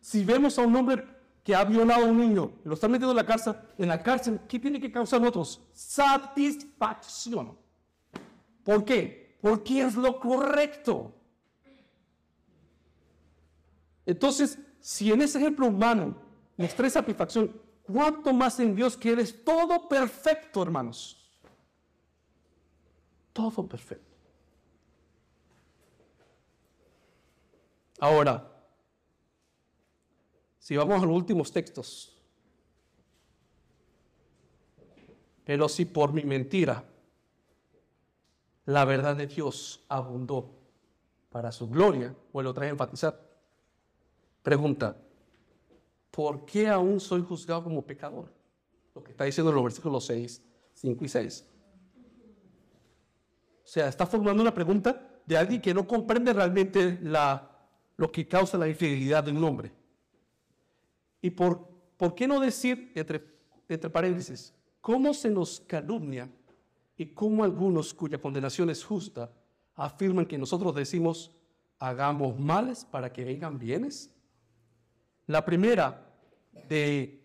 Si vemos a un hombre que ha violado a un niño y lo está metiendo en la cárcel, en la cárcel, ¿qué tiene que causar nosotros? Satisfacción. ¿Por qué? Porque es lo correcto. Entonces, si en ese ejemplo humano nos trae satisfacción, ¿cuánto más en Dios que eres todo perfecto, hermanos? Todo perfecto. Ahora, si vamos a los últimos textos, pero si por mi mentira la verdad de Dios abundó para su gloria, o lo trae a enfatizar, pregunta, ¿por qué aún soy juzgado como pecador? Lo que está diciendo en los versículos 6, 5 y 6. O sea, está formulando una pregunta de alguien que no comprende realmente la lo que causa la infidelidad de un hombre. ¿Y por, por qué no decir, entre, entre paréntesis, cómo se nos calumnia y cómo algunos cuya condenación es justa afirman que nosotros decimos, hagamos males para que vengan bienes? La primera de,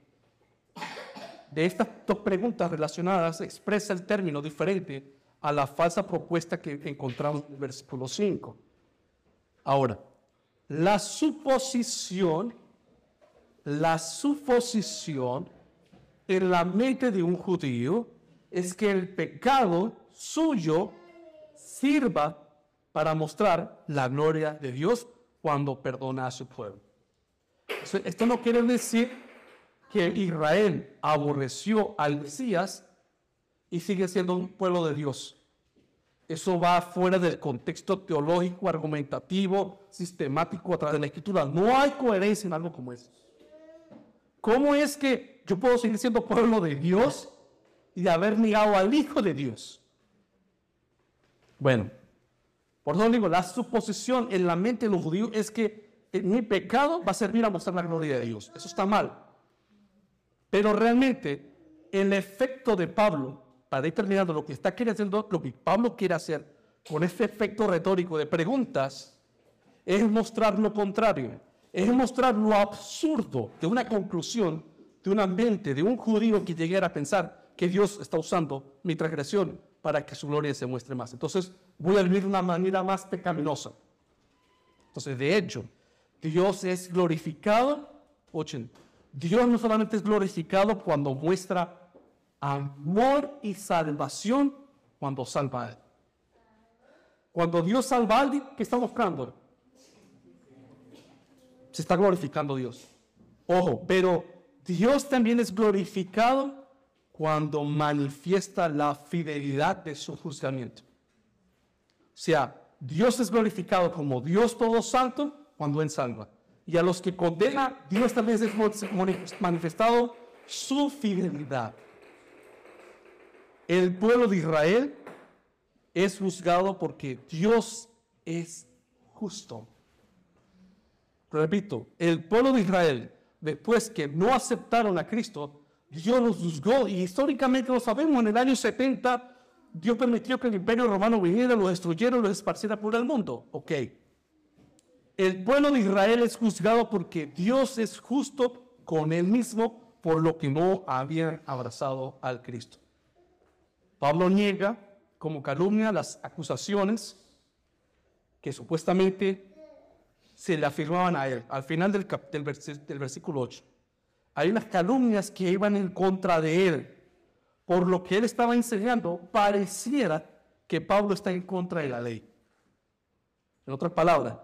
de estas dos preguntas relacionadas expresa el término diferente a la falsa propuesta que encontramos en el versículo 5. Ahora, la suposición, la suposición en la mente de un judío es que el pecado suyo sirva para mostrar la gloria de Dios cuando perdona a su pueblo. Esto no quiere decir que Israel aborreció al Mesías y sigue siendo un pueblo de Dios. Eso va fuera del contexto teológico, argumentativo, sistemático a través de la escritura. No hay coherencia en algo como eso. ¿Cómo es que yo puedo seguir siendo pueblo de Dios y de haber negado al Hijo de Dios? Bueno, por eso digo, la suposición en la mente de los judíos es que mi pecado va a servir a mostrar la gloria de Dios. Eso está mal. Pero realmente el efecto de Pablo para ir terminando lo que está queriendo, lo que Pablo quiere hacer con este efecto retórico de preguntas, es mostrar lo contrario, es mostrar lo absurdo de una conclusión de una mente de un judío que llegara a pensar que Dios está usando mi transgresión para que su gloria se muestre más. Entonces voy a vivir de una manera más pecaminosa. Entonces, de hecho, Dios es glorificado, ochen, Dios no solamente es glorificado cuando muestra amor y salvación cuando salva a él. Cuando Dios salva a alguien, ¿qué está buscando? Se está glorificando Dios. Ojo, pero Dios también es glorificado cuando manifiesta la fidelidad de su juzgamiento. O sea, Dios es glorificado como Dios todo santo cuando Él salva. Y a los que condena, Dios también es manifestado su fidelidad el pueblo de Israel es juzgado porque Dios es justo. Repito, el pueblo de Israel, después que no aceptaron a Cristo, Dios los juzgó y históricamente lo sabemos, en el año 70 Dios permitió que el imperio romano viniera, lo destruyera, lo esparciera por el mundo. Ok. El pueblo de Israel es juzgado porque Dios es justo con él mismo por lo que no habían abrazado al Cristo. Pablo niega como calumnia las acusaciones que supuestamente se le afirmaban a él. Al final del, del, versículo 8, hay unas calumnias que iban en contra de él. Por lo que él estaba enseñando, pareciera que Pablo está en contra de la ley. En otras palabras,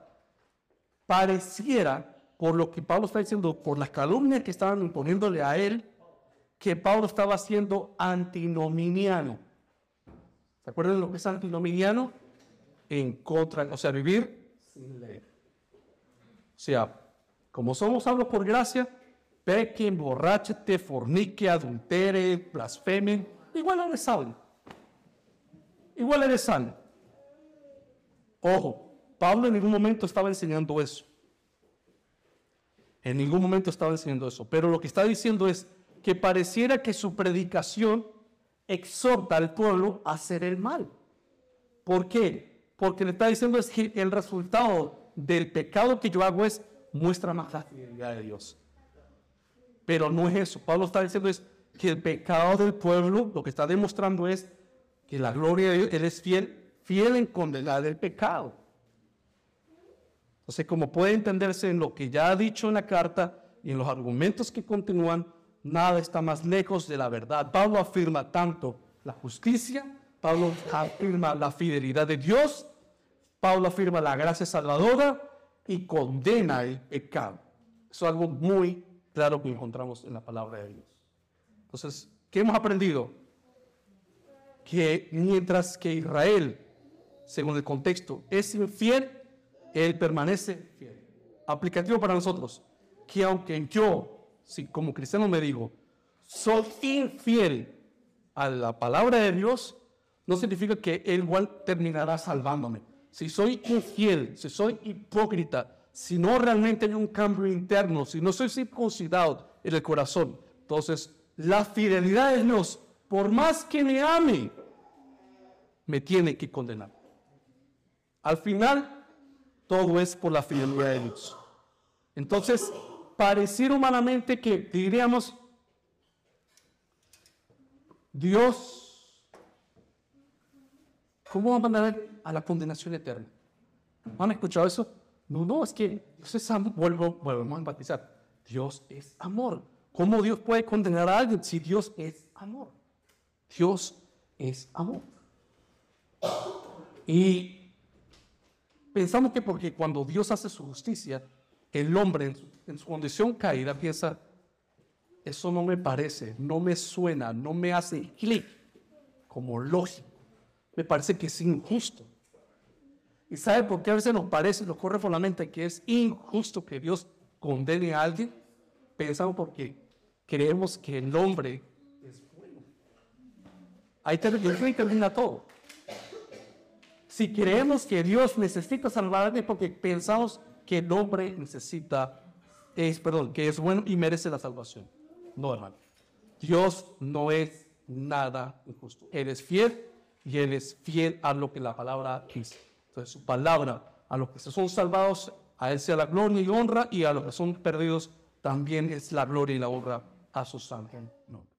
pareciera, por lo que Pablo está diciendo, por las calumnias que estaban imponiéndole a él, que Pablo estaba siendo antinominiano. ¿Se acuerdan lo que es antinominiano? En contra, o sea, vivir sin ley. O sea, como somos salvos por gracia, peque, emborráchate, fornique, adultere, blasfeme, igual eres salvo. Igual eres salvo. Ojo, Pablo en ningún momento estaba enseñando eso. En ningún momento estaba enseñando eso. Pero lo que está diciendo es que pareciera que su predicación exhorta al pueblo a hacer el mal. ¿Por qué? Porque le está diciendo es que el resultado del pecado que yo hago es muestra más la fidelidad de Dios. Pero no es eso. Pablo está diciendo es que el pecado del pueblo lo que está demostrando es que la gloria de Dios, es fiel, fiel en condenar el pecado. Entonces, como puede entenderse en lo que ya ha dicho en la carta y en los argumentos que continúan, nada está más lejos de la verdad. Pablo afirma tanto la justicia, Pablo afirma la fidelidad de Dios, Pablo afirma la gracia salvadora y condena el pecado. Eso es algo muy claro que encontramos en la palabra de Dios. Entonces, ¿qué hemos aprendido? Que mientras que Israel, según el contexto, es infiel, él permanece fiel. Aplicativo para nosotros, que aunque yo como cristiano me digo, soy infiel a la palabra de Dios, no significa que Él igual terminará salvándome. Si soy infiel, si soy hipócrita, si no realmente hay un cambio interno, si no soy circuncidado en el corazón, entonces la fidelidad de Dios, por más que me ame, me tiene que condenar. Al final, todo es por la fidelidad de Dios. Entonces, pareciera humanamente que diríamos, Dios, ¿cómo va a mandar a la condenación eterna? ¿Han escuchado eso? No, no, es que Dios es amor. Vuelvo, vuelvo a enfatizar. Dios es amor. ¿Cómo Dios puede condenar a alguien si Dios es amor? Dios es amor. Y pensamos que porque cuando Dios hace su justicia, el hombre en su, condición caída piensa, eso no me parece, no me suena, no me hace clic como lógico. Me parece que es injusto. ¿Y sabe por qué a veces nos parece, nos corre por la mente que es injusto que Dios condene a alguien? Pensamos porque creemos que el hombre es bueno. Ahí termina todo. Si creemos que Dios necesita salvar a alguien porque pensamos que el hombre necesita, es, perdón, que es bueno y merece la salvación. No, hermano. Dios no es nada injusto. Él es fiel y Él es fiel a lo que la palabra dice. Entonces, su palabra, a los que son salvados, a Él sea la gloria y honra, y a los que son perdidos, también es la gloria y la honra a su santo nombre.